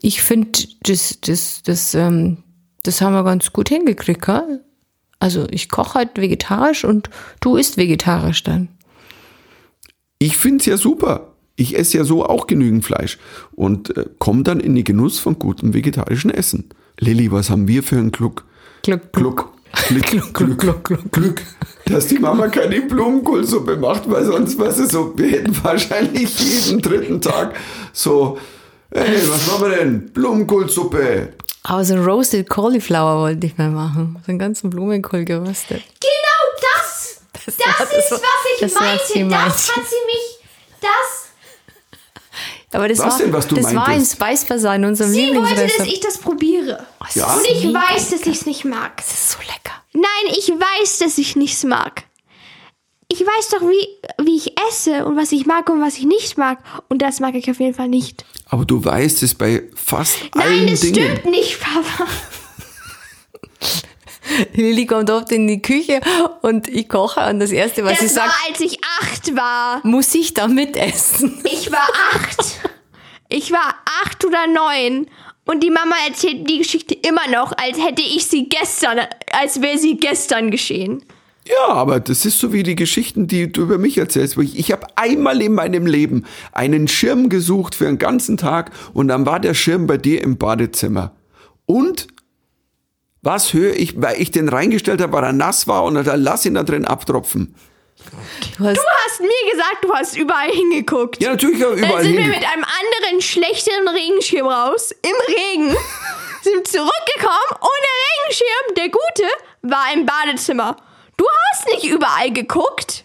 Ich finde, das, das, das, ähm, das haben wir ganz gut hingekriegt. Gell? Also ich koche halt vegetarisch und du isst vegetarisch dann. Ich find's ja super. Ich esse ja so auch genügend Fleisch und äh, komme dann in den Genuss von gutem vegetarischen Essen. Lilly, was haben wir für einen Glück? Gluck, Glück. Glück, Glück, Glück, Glück, Glück, Glück, dass die Mama keine Blumenkohlsuppe macht, weil sonst, weißt du, so, wir hätten wahrscheinlich jeden dritten Tag so, hey, was machen wir denn? Blumenkohlsuppe. Aber so Roasted Cauliflower wollte ich mal machen. So einen ganzen Blumenkohl geröstet. Genau das Das war ist, so- was ich das, meinte. sie das hat sie mich. Das. Aber das Was war, denn, was du das war ein meintest? Spice Bazaar in unserem Sie wollte, dass ich das probiere. Ja? Und ich weiß, dass ich es nicht mag. Das ist so lecker. Nein, ich weiß, dass ich nichts mag. Ich weiß doch, wie, wie ich esse und was ich mag und was ich nicht mag. Und das mag ich auf jeden Fall nicht. Aber du weißt es bei fast Nein, allen das Dingen. stimmt nicht, Papa. Lilly kommt oft in die Küche und ich koche und das Erste, was sie Das war, sagt, als ich acht war. muss ich da mitessen. Ich war acht. Ich war acht oder neun. Und die Mama erzählt die Geschichte immer noch, als hätte ich sie gestern, als wäre sie gestern geschehen. Ja, aber das ist so wie die Geschichten, die du über mich erzählst. Wo ich ich habe einmal in meinem Leben einen Schirm gesucht für einen ganzen Tag und dann war der Schirm bei dir im Badezimmer. Und was höre ich, weil ich den reingestellt habe, weil er nass war und dann lass ihn da drin abtropfen. Du hast, Du hast mir gesagt, du hast überall hingeguckt. Ja, natürlich habe ich Dann überall sind wir mit einem anderen schlechteren Regenschirm raus, im Regen, sind zurückgekommen ohne Regenschirm. Der gute war im Badezimmer. Du hast nicht überall geguckt.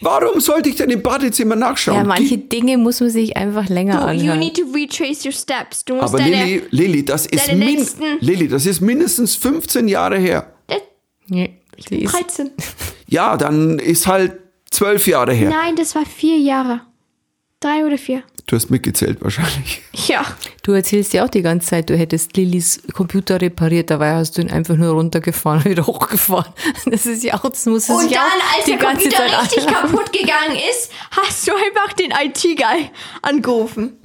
Warum sollte ich denn im Badezimmer nachschauen? ja, manche Die, Dinge muss man sich einfach länger Du, you anhören. need to retrace your steps. Du musst aber deine... Lilly, Lilly, das ist min Lilly, das ist mindestens 15 Jahre her. Nee, die ist, 13. Ja, dann ist halt zwölf Jahre her. Nein, das war vier Jahre. Drei oder vier. Du hast mitgezählt wahrscheinlich. Ja. du erzählst ja auch die ganze Zeit, du hättest Lillys Computer repariert, dabei hast du ihn einfach nur runtergefahren und wieder hochgefahren. Das ist ja auch, das muss sie Und sich dann, als die der Computer Zeit richtig anhören. kaputt gegangen ist, hast du einfach den IT-Guy angerufen.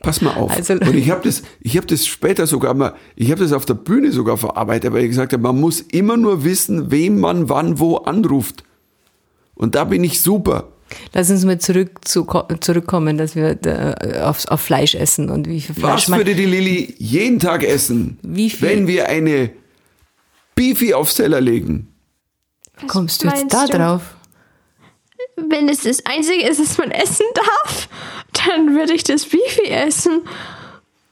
Pass mal auf. Also- und ich habe das, ich habe das später sogar mal, ich habe das auf der Bühne sogar verarbeitet, weil ich gesagt habe, man muss immer nur wissen, wem man wann wo anruft. Und da bin ich super. Lass uns mal zurück zu, zurückkommen, dass wir äh, auf, auf Fleisch essen und wie viel Fleisch Was man. würde die Lilly jeden Tag essen, Wie viel? wenn wir eine Beefy aufs Teller legen? Was Kommst du jetzt da du? drauf? Wenn es das Einzige ist, was man essen darf, dann würde ich das Beefy essen.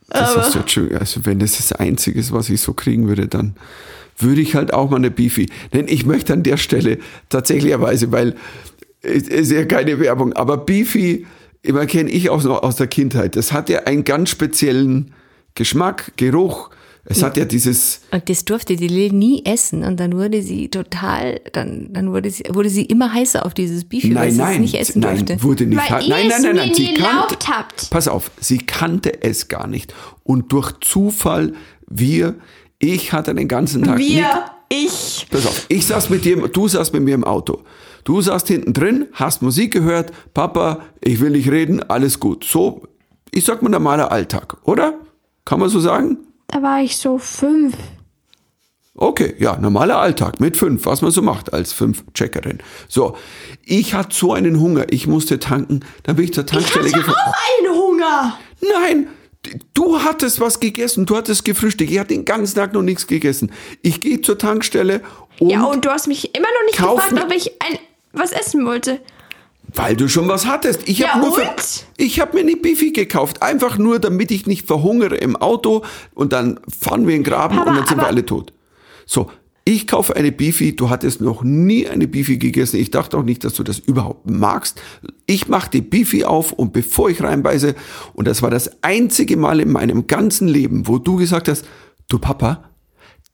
Das Aber- ist jetzt schön. Also wenn das das Einzige ist, was ich so kriegen würde, dann würde ich halt auch mal eine Beefy. Denn ich möchte an der Stelle tatsächlicherweise, weil es ist ja keine Werbung, aber Beefy, immer kenne ich auch noch aus der Kindheit. Das hat ja einen ganz speziellen Geschmack, Geruch. Es hat ja dieses, Und das durfte die Lilly nie essen und dann wurde sie total, dann, dann wurde sie, wurde sie immer heißer auf dieses Beefy, weil sie nein, es nicht essen nein, durfte. wurde nicht. Weil ihr nein, nein, nein, nein, sie kannte, habt. pass auf, sie kannte es gar nicht. Und durch Zufall, wir, ich hatte den ganzen Tag nicht, Wir, ich. Pass auf, ich saß mit dir, du saßt mit mir im Auto. Du saßt hinten drin, hast Musik gehört, Papa, ich will nicht reden, alles gut. So, ich sag mal normaler Alltag, oder? Kann man so sagen? Da war ich so fünf. Okay, ja, normaler Alltag mit fünf, was man so macht als fünf-Checkerin. So, ich hatte so einen Hunger, ich musste tanken, dann bin ich zur Ich Tankstelle hatte gefahren. auch einen Hunger. Nein, du hattest was gegessen, du hattest gefrühstückt, ich hatte den ganzen Tag noch nichts gegessen. Ich gehe zur Tankstelle und, Ja, und du hast mich immer noch nicht gefragt, ob ich ein, was essen wollte. weil du schon was hattest. Ich Ja, habe nur für, ich habe mir eine Bifi gekauft, einfach nur, damit ich nicht verhungere im Auto und dann fahren wir in den Graben Papa, und dann sind wir aber- alle tot. So, ich kaufe eine Bifi, du hattest noch nie eine Bifi gegessen. Ich dachte auch nicht, dass du das überhaupt magst. Ich mache die Bifi auf und bevor ich reinbeiße, und das war das einzige Mal in meinem ganzen Leben, wo du gesagt hast, du Papa,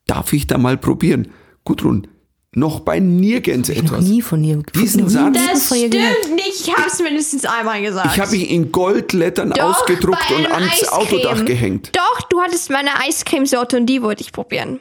darf ich da mal probieren? Gudrun, noch bei nirgends Noch etwas. nie von ihr. Diesen noch nie Satz- Das von ihr stimmt gehört. nicht. Ich habe es mindestens einmal gesagt. Ich habe ihn in Goldlettern Doch, ausgedruckt und ans Eiscreme. Autodach gehängt. Doch, du hattest meine Eiscremesorte und die wollte ich probieren.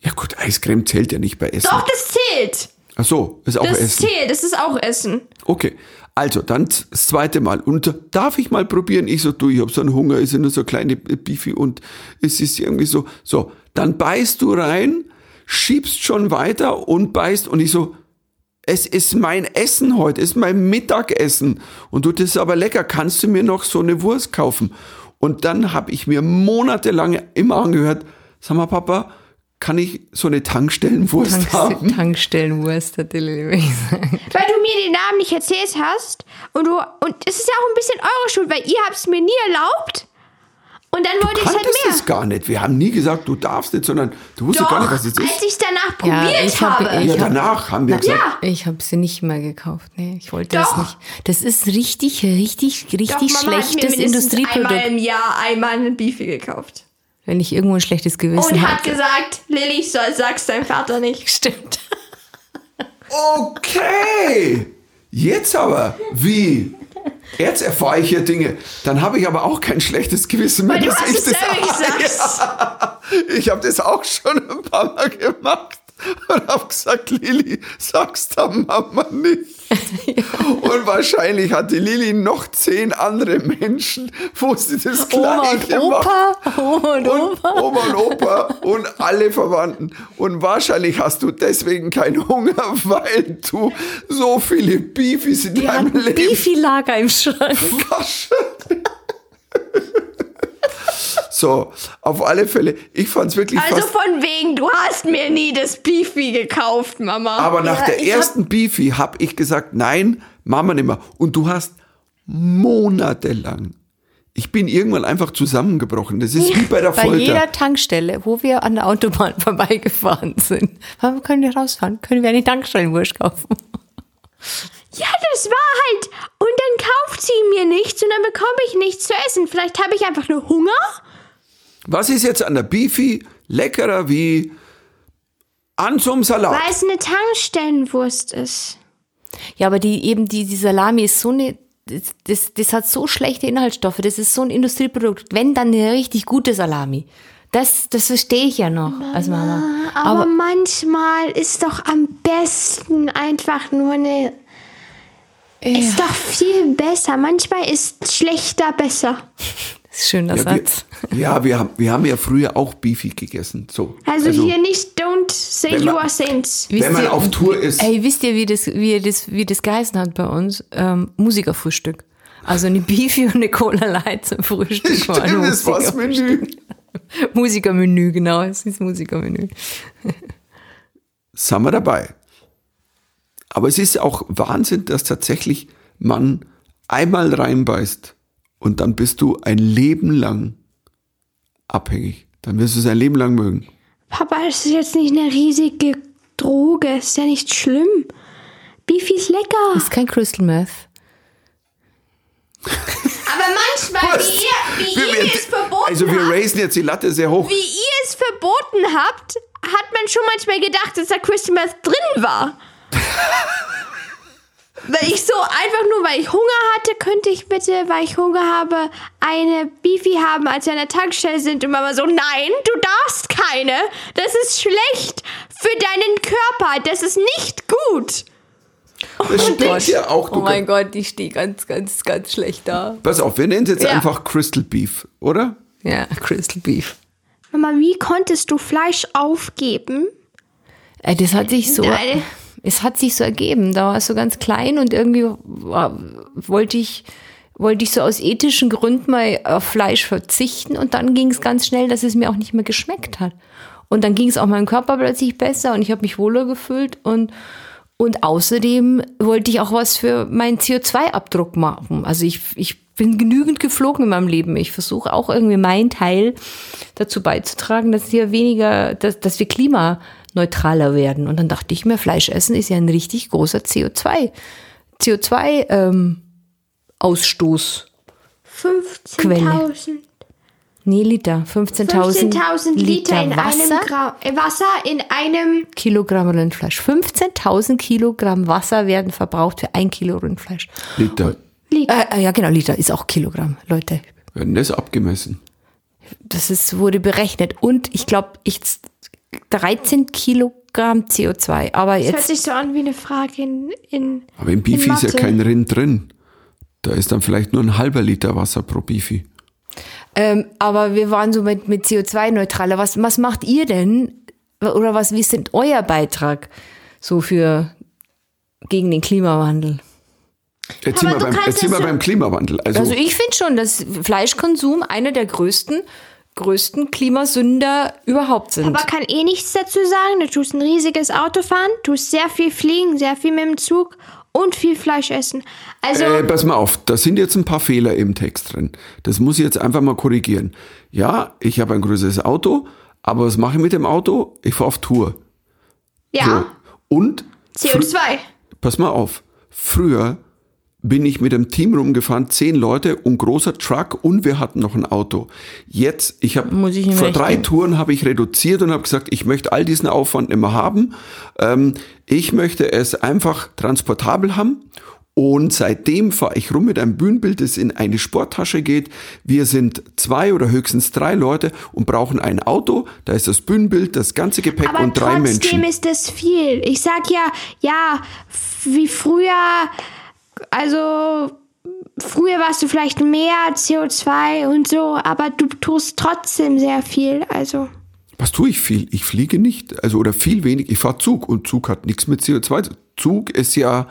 Ja gut, Eiscreme zählt ja nicht bei Essen. Doch, das zählt. Ach so, ist auch Das Essen. zählt. Das ist auch Essen. Okay, also dann das zweite Mal. Und darf ich mal probieren? Ich so, du, ich hab so einen Hunger, ist ja nur so kleine Bifi und es ist irgendwie so. So, dann beißt du rein, schiebst schon weiter und beißt und ich so, es ist mein Essen heute, es ist mein Mittagessen. Und du, das ist aber lecker, kannst du mir noch so eine Wurst kaufen? Und dann habe ich mir monatelang immer angehört, sag mal Papa, kann ich so eine Tankstellenwurst haben? Tank, Tankstellenwurst, hat die Lilly gesagt. Weil du mir den Namen nicht erzählt hast. Und du, und es ist ja auch ein bisschen eure Schuld, weil ihr habt es mir nie erlaubt. Und dann wollte ich halt mehr. es gar nicht. Wir haben nie gesagt, du darfst nicht, sondern du wusstest gar nicht, was es als ist. ich es danach Ja, probiert ich hab- habe. ich Ja, danach haben wir gesagt, Ja. Ich habe sie nicht mehr gekauft. Nee, ich wollte Doch. das nicht. Das ist richtig, richtig, richtig Doch, Mama hat mir schlechtes Industrieprodukt. einmal im Jahr einmal ein Beefy gekauft. Wenn ich irgendwo ein schlechtes Gewissen Und hat hatte. gesagt, Lilly, so sag's deinem Vater nicht. Stimmt. okay, jetzt aber, wie? Jetzt erfahre ich hier Dinge. Dann habe ich aber auch kein schlechtes Gewissen mehr, dass ich es selber gesagt. Ich habe das auch schon ein paar Mal gemacht und habe gesagt, Lili, sag's der Mama nicht. Und wahrscheinlich hat die Lili noch zehn andere Menschen, wo sie das Oma und Gleiche. Opa. Oma und Und Opa. Oma und Opa und alle Verwandten. Und wahrscheinlich hast du deswegen keinen Hunger, weil du so viele Beefies in Wir deinem Leben Beefy-Lager im Schrank. Flasche. So, auf alle Fälle, ich fand es wirklich Also fast. von wegen, du hast mir nie das Beefy gekauft, Mama. Aber nach Ja, der ich hab- ersten Beefy habe ich gesagt, nein, Mama nimmer. Und du hast monatelang. Ich bin irgendwann einfach zusammengebrochen. Das ist wie bei der Bei Folter. jeder Tankstelle, wo wir an der Autobahn vorbeigefahren sind. Warum können wir rausfahren? Können wir eine Tankstellenwurst kaufen? ja, das war halt. Und dann kauft sie mir nichts und dann bekomme ich nichts zu essen. Vielleicht habe ich einfach nur Hunger. Was ist jetzt an der Beefy leckerer wie an so einem Salat? Weil es eine Tankstellenwurst ist. Ja, aber die eben die, die Salami ist so eine, das, das, das hat so schlechte Inhaltsstoffe. Das ist so ein Industrieprodukt. Wenn dann eine richtig gute Salami. Das, das verstehe ich ja noch als Mama. Aber, Aber, manchmal ist doch am besten einfach nur eine. Ist doch viel besser. Manchmal ist schlechter besser. schöner Ja, Satz. wir, ja, wir haben, wir haben ja früher auch Beefy gegessen. So. Also, hier nicht don't say you are saints. Wenn man ihr- auf Tour ist. Ey, wisst ihr, wie das, wie das, wie das geheißen hat bei uns? Ähm, Musikerfrühstück. Also eine Beefy und eine Cola Light zum Frühstück. war ein Stimmt, das war das Musikerfrühstück. Menü. Musikermenü, genau. Es ist Musikermenü. sind wir dabei. Aber es ist auch Wahnsinn, dass tatsächlich man einmal reinbeißt und dann bist du ein Leben lang abhängig. Dann wirst du es ein Leben lang mögen. Papa, das ist jetzt nicht eine riesige Droge. Ist ja nicht schlimm. Beefy ist lecker. Das ist kein Crystal Meth. Aber manchmal, wie ihr, wie ihr Wir- es verboten also wir habt, raisen jetzt die Latte sehr hoch. wie ihr es verboten habt, hat man schon manchmal gedacht, dass da Crystal Meth drin war. weil ich so einfach nur, weil ich Hunger hatte, könnte ich bitte, weil ich Hunger habe, eine Beefy haben, als wir an der Tankstelle sind und Mama so, nein, du darfst keine. Das ist schlecht für deinen Körper. Das ist nicht gut. Das stimmt ja auch. Du Oh mein Gott, ich stehe ganz, ganz, ganz schlecht da. Pass auf, wir nennen es jetzt Ja. einfach Crystal Beef, oder? Ja, Crystal Beef. Mama, wie konntest du Fleisch aufgeben? Ey, das hat sich so, Nein. Es hat sich so ergeben. Da war es so ganz klein und irgendwie war, wollte ich, wollte ich so aus ethischen Gründen mal auf Fleisch verzichten und dann ging es ganz schnell, dass es mir auch nicht mehr geschmeckt hat. Und dann ging es auch meinem Körper plötzlich besser und ich habe mich wohler gefühlt und und außerdem wollte ich auch was für meinen CO2-Abdruck machen. Also ich, ich bin genügend geflogen in meinem Leben. Ich versuche auch irgendwie meinen Teil dazu beizutragen, dass hier weniger, dass, dass wir klimaneutraler werden. Und dann dachte ich mir, Fleisch essen ist ja ein richtig großer CO2, CO2-Ausstoß. 15.000. nee, Liter. 15.000 15.000 Liter in Wasser, einem Gra äh, Wasser in einem. Kilogramm Rindfleisch. 15.000 Kilogramm Wasser werden verbraucht für ein Kilo Rindfleisch. Liter. Äh, äh, ja, genau, Liter ist auch Kilogramm, Leute. Werden das abgemessen? Das ist, wurde berechnet. Und ich glaube, ich 13 Kilogramm CO2. Aber Das hört jetzt, sich so an wie eine Frage in. in Aber im Beefy ist ja kein Rind drin. Da ist dann vielleicht nur ein halber Liter Wasser pro Beefy. ähm, aber wir waren so mit, mit CO2-neutraler. Was, was macht ihr denn? Oder was, wie ist denn euer Beitrag so für gegen den Klimawandel? Erzähl Aber mal, beim, kannst erzähl es mal so- beim Klimawandel. Also, Also ich finde schon, dass Fleischkonsum einer der größten, größten Klimasünder überhaupt sind. aber kann eh nichts dazu sagen. Du tust ein riesiges Auto fahren, tust sehr viel fliegen, sehr viel mit dem Zug und viel Fleisch essen. Also, Äh, pass mal auf, da sind jetzt ein paar Fehler im Text drin. Das muss ich jetzt einfach mal korrigieren. Ja, ich habe ein größeres Auto, aber was mache ich mit dem Auto? Ich fahre auf Tour. ja, So. Und frü- CO2. pass mal auf, früher bin ich mit dem Team rumgefahren, zehn Leute und großer Truck und wir hatten noch ein Auto. Jetzt, ich habe vor drei geben. Touren habe ich reduziert und habe gesagt, ich möchte all diesen Aufwand mehr haben. Ähm, ich möchte es einfach transportabel haben. Und seitdem fahre ich rum mit einem Bühnenbild, das in eine Sporttasche geht. Wir sind zwei oder höchstens drei Leute und brauchen ein Auto. Da ist das Bühnenbild, das ganze Gepäck Aber und drei trotzdem Menschen. ist es viel. Ich sag ja, ja, wie früher, also früher warst du vielleicht mehr CO2 und so, aber du tust trotzdem sehr viel. Also Was tue ich viel? Ich fliege nicht, also oder viel wenig. Ich fahre Zug und Zug hat nichts mit CO2. zu- Zug ist ja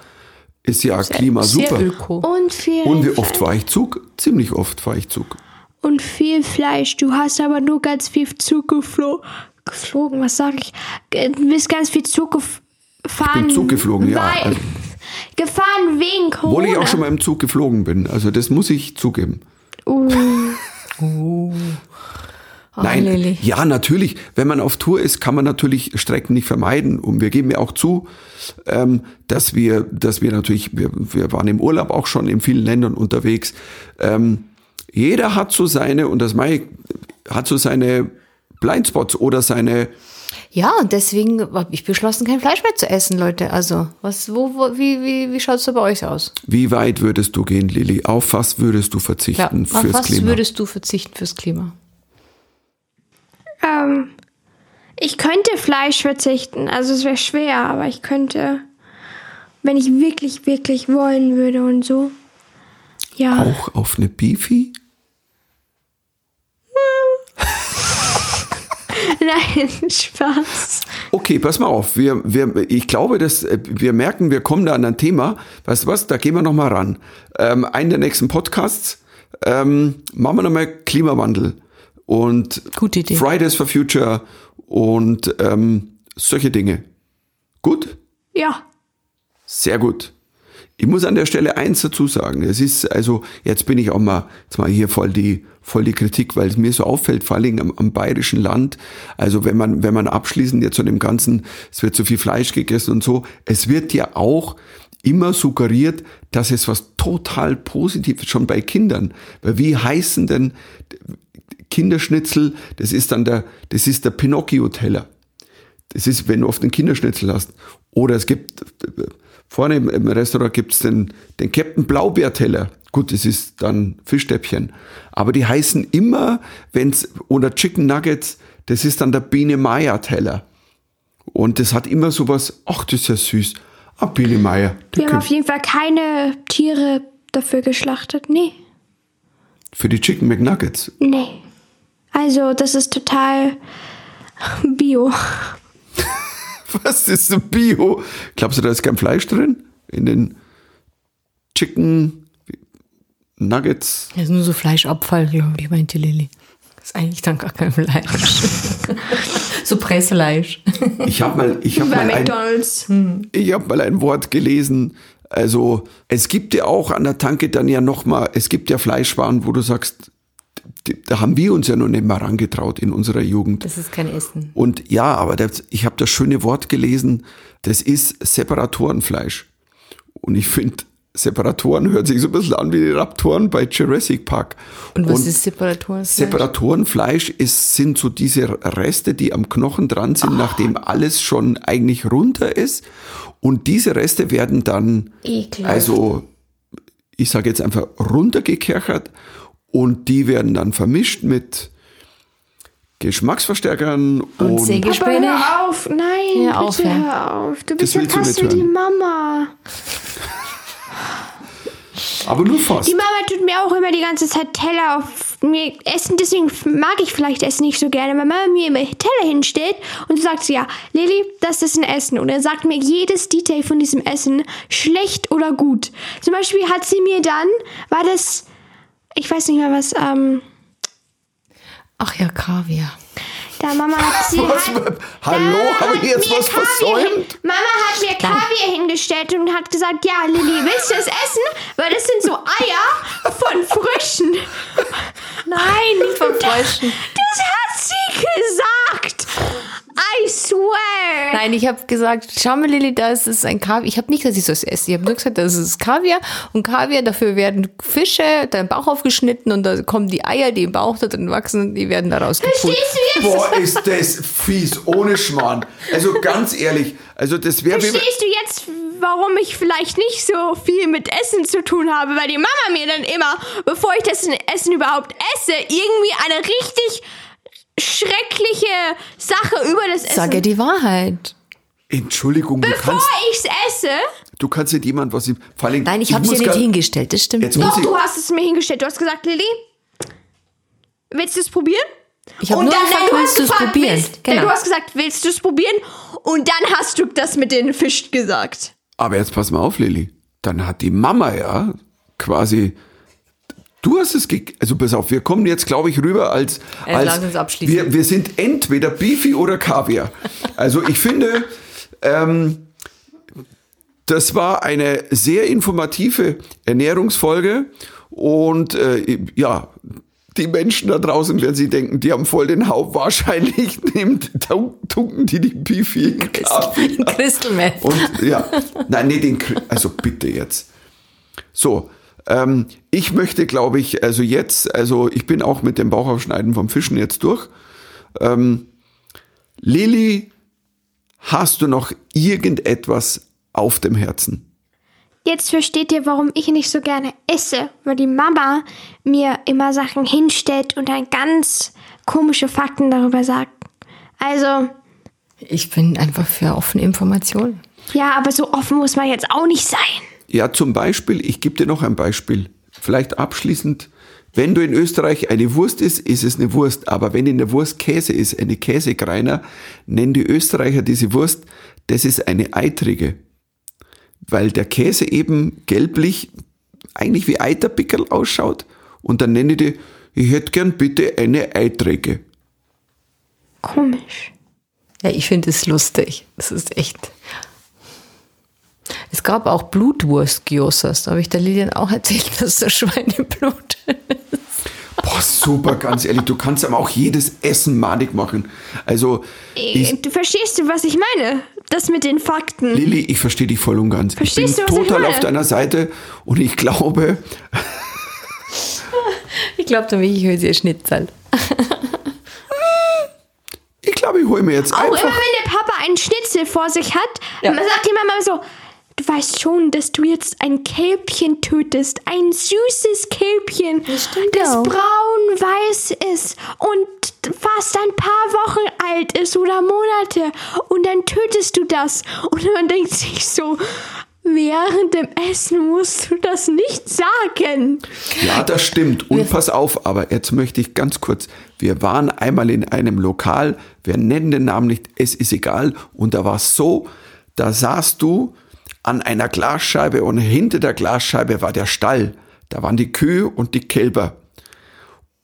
ist ja Klima Sehr super. öko. und viel Und wie oft fahre ich Zug? Ziemlich oft fahre ich Zug. und viel Fleisch. Du hast aber nur ganz viel Zug geflo geflogen. Was sag ich? Ge- Du bist ganz viel Zug gef gefahren. Zug geflogen, ja, also- gefahren wegen Corona. Obwohl ich auch schon mal im Zug geflogen bin. Also das muss ich zugeben. Nein, Lilly. ja, natürlich. Wenn man auf Tour ist, kann man natürlich Strecken nicht vermeiden. Und wir geben ja auch zu, ähm, dass wir, dass wir natürlich, wir, wir waren im Urlaub auch schon in vielen Ländern unterwegs. Ähm, jeder hat so seine, und das meine ich, hat so seine Blindspots oder seine, Ja, und deswegen habe ich beschlossen, kein Fleisch mehr zu essen, Leute. Also, was, wo, wo wie, wie, wie schaut es da bei euch aus? wie weit würdest du gehen, Lilly? Auf was würdest du Ja, verzichten auf fürs was Klima? würdest du verzichten fürs Klima? Ähm, ich könnte Fleisch verzichten, also es wäre schwer, aber ich könnte, wenn ich wirklich, wirklich wollen würde und so. Ja. Auch auf eine Beefy? Nein, Spaß. Okay, pass mal auf. Wir, wir, ich glaube, dass äh, wir merken, wir kommen da an ein Thema. Weißt du was? Da gehen wir noch mal ran. Ähm, einen der nächsten Podcasts ähm, machen wir noch mal Klimawandel und. Fridays for Future und ähm, solche Dinge. Gut? Ja. Sehr gut. Ich muss an der Stelle eins dazu sagen. Es ist, also, jetzt bin ich auch mal, jetzt mal hier voll die, voll die Kritik, weil es mir so auffällt, vor allem am, am bayerischen Land. Also, wenn man, wenn man abschließend jetzt zu dem Ganzen, es wird zu viel Fleisch gegessen und so, es wird ja auch immer suggeriert, dass es was total Positives schon bei Kindern. Weil wie heißen denn Kinderschnitzel? Das ist dann der, das ist der Pinocchio-Teller. Das ist, wenn du oft einen Kinderschnitzel hast. Oder es gibt, vorne im, im Restaurant gibt's den, den Captain Blaubeerteller. Gut, das ist dann Fischstäbchen. Aber die heißen immer, wenn's, oder Chicken Nuggets, das ist dann der Biene Meier Teller. Und das hat immer sowas, ach, das ist ja süß. Ah, Biene Meier. Wir haben auf jeden Fall keine Tiere dafür geschlachtet. Nee. Für die Chicken McNuggets. Nee. Also, das ist total bio. Was ist so Bio? Glaubst du, da ist kein Fleisch drin? In den Chicken Nuggets? Das ist nur so Fleischabfall, glaube ich, meinte Lilly. Das ist eigentlich dann gar kein Fleisch. so Pressfleisch. Ich habe mal, ich mal, ein, McDonalds. ich hab mal ein Wort gelesen. Also es gibt ja auch an der Tanke dann ja noch mal, es gibt ja Fleischwaren, wo du sagst, da haben wir uns ja noch nicht mal rangetraut in unserer Jugend. Das ist kein Essen. Und ja, aber das, ich habe das schöne Wort gelesen, das ist Separatorenfleisch. Und ich finde, Separatoren hört sich so ein bisschen an wie die Raptoren bei Jurassic Park. Und was ist Separatoren? Separatorenfleisch ist, sind so diese Reste, die am Knochen dran sind, nachdem alles schon eigentlich runter ist. Und diese Reste werden dann, Ekelhaft. also ich sage jetzt einfach runtergekerchert und die werden dann vermischt mit Geschmacksverstärkern und, Säge- Aber Späne. hör auf. Nein, Hör auf, bitte hör auf. Du bist Das ja fast wie die. Mama. aber nur fast. Die Mama tut mir auch immer die ganze Zeit Teller auf mir essen. Deswegen mag ich vielleicht Essen nicht so gerne, weil Mama mir immer Teller hinstellt und sagt sie, ja, Lilly, das ist ein Essen. Und er sagt mir jedes Detail von diesem Essen, schlecht oder gut. Zum Beispiel hat sie mir dann, war das, ich weiß nicht mehr was, ähm, Ach ja, Kaviar. Da Mama hat sie Was? hat, Hallo, habe ich jetzt was Kaviar versäumt? Mama hat mir Kaviar hingestellt und hat gesagt, ja, Lilly, willst du es essen? Weil das sind so Eier von Fröschen. Nein, nicht vom Fröschen. Das hat sie gesagt. I swear. Nein, ich habe gesagt, schau mal, Lilly, da ist ein Kaviar. Ich habe nicht gesagt, ich soll es essen. Ich habe nur gesagt, das ist Kaviar. Und Kaviar, dafür werden Fische, dein Bauch aufgeschnitten und da kommen die Eier, die im Bauch da drin wachsen, die werden daraus gepult. Verstehst du jetzt? Boah, ist das fies, ohne Schmarrn. Also ganz ehrlich, also das wäre wie... Verstehst du jetzt, warum ich vielleicht nicht so viel mit Essen zu tun habe? Weil die Mama mir dann immer, bevor ich das Essen überhaupt esse, irgendwie eine richtig schreckliche Sache über das Essen. Sag ja die Wahrheit. Entschuldigung, du bevor kannst, ich's esse. du kannst nicht jemand was... ihm- Vor allem, Nein, ich habe muss sie ja nicht hingestellt, das stimmt Jetzt Doch, ich- du hast es mir hingestellt. Du hast gesagt, Lilly, willst du es probieren? Ich habe nur dann, gefragt, du willst hast du es probieren? Willst, Genau. Du hast gesagt, willst du es probieren? Und dann hast du das mit den Fisch gesagt. Aber jetzt pass mal auf, Lilly. Dann hat die Mama ja quasi. Du hast es Also pass auf, wir kommen jetzt, glaube ich, rüber als. Äh, als. Wir, wir sind entweder Beefy oder Kaviar. Also ich finde, ähm, das war eine sehr informative Ernährungsfolge. Und äh, ja, die Menschen da draußen werden sich denken, die haben voll den Haupt. Wahrscheinlich nimmt, tunken die die Beefy in Kaviar. Crystal Meth. Und ja, nein, nee, den, also bitte jetzt. So, ähm, ich möchte, glaube ich, also jetzt, also ich bin auch mit dem Bauchaufschneiden vom Fischen jetzt durch. Ähm, Lilly, hast du noch irgendetwas auf dem Herzen? Jetzt versteht ihr, warum ich nicht so gerne esse, weil die Mama mir immer Sachen hinstellt und dann ganz komische Fakten darüber sagt. Also, Ich bin einfach für offene Informationen. ja, aber so offen muss man jetzt auch nicht sein. Ja, zum Beispiel, ich gebe dir noch ein Beispiel. Vielleicht abschließend, wenn du in Österreich eine Wurst isst, ist es eine Wurst. Aber wenn in der Wurst Käse ist, eine Käsegreiner, nennen die Österreicher diese Wurst, das ist eine eitrige. Weil der Käse eben gelblich, eigentlich wie Eiterpickel ausschaut. Und dann nenne ich die, ich hätte gern bitte eine eitrige. Komisch. Ja, ich finde es lustig. Es ist echt. Es gab auch Blutwurst-Gyosas. Da habe ich der Lilian auch erzählt, dass da Schweineblut Boah, super, ganz ehrlich, du kannst aber auch jedes Essen madig machen. Also, ich, du verstehst du, was ich meine? Das mit den Fakten. Lilly, ich verstehe dich voll und ganz. Verstehst ich du, bin was ich total meine? auf deiner Seite und ich glaube, Ich glaube, da will ich heute Schnitzel. ich glaube, ich hole mir jetzt Auch einfach. immer wenn der Papa einen Schnitzel vor sich hat, Ja. sagt die Mama so, du weißt schon, dass du jetzt ein Kälbchen tötest. Ein süßes Kälbchen, Das stimmt das braun-weiß ist und fast ein paar Wochen alt ist oder Monate. Und dann tötest du das. Und man denkt sich so, während dem Essen musst du das nicht sagen. Ja, das stimmt. Und pass auf, aber jetzt möchte ich ganz kurz. Wir waren einmal in einem Lokal, wir nennen den Namen nicht, es ist egal. Und da war es so, da saßt du an einer Glasscheibe und hinter der Glasscheibe war der Stall. Da waren die Kühe und die Kälber.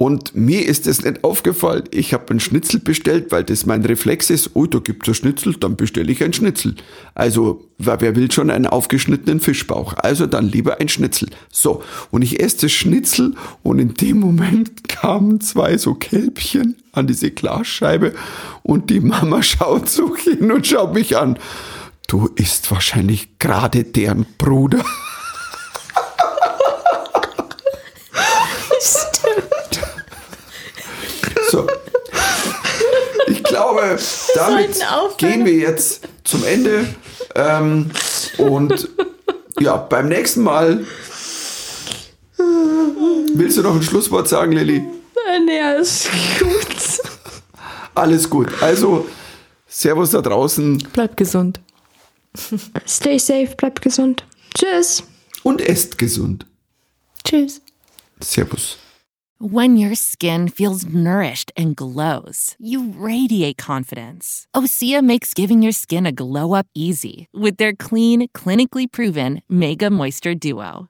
Und mir ist es nicht aufgefallen. Ich habe einen Schnitzel bestellt, weil das mein Reflex ist. Oh, da gibt's ein Schnitzel, dann bestelle ich ein Schnitzel. Also, wer wer will schon einen aufgeschnittenen Fischbauch? Also dann lieber ein Schnitzel. So, und ich esse das Schnitzel und in dem Moment kamen zwei so Kälbchen an diese Glasscheibe und die Mama schaut so hin und schaut mich an. Du isst wahrscheinlich gerade deren Bruder. So. Ich glaube, damit gehen wir jetzt zum Ende. Ähm, und ja, beim nächsten Mal. Willst du noch ein Schlusswort sagen, Lilly? Nee, ist gut. Alles gut. Also, Servus da draußen Bleib gesund. Stay safe, bleibt gesund. Tschüss. und esst gesund. Tschüss. Servus. When your skin feels nourished and glows, you radiate confidence. Osea makes giving your skin a glow up easy with their clean, clinically proven Mega Moisture Duo.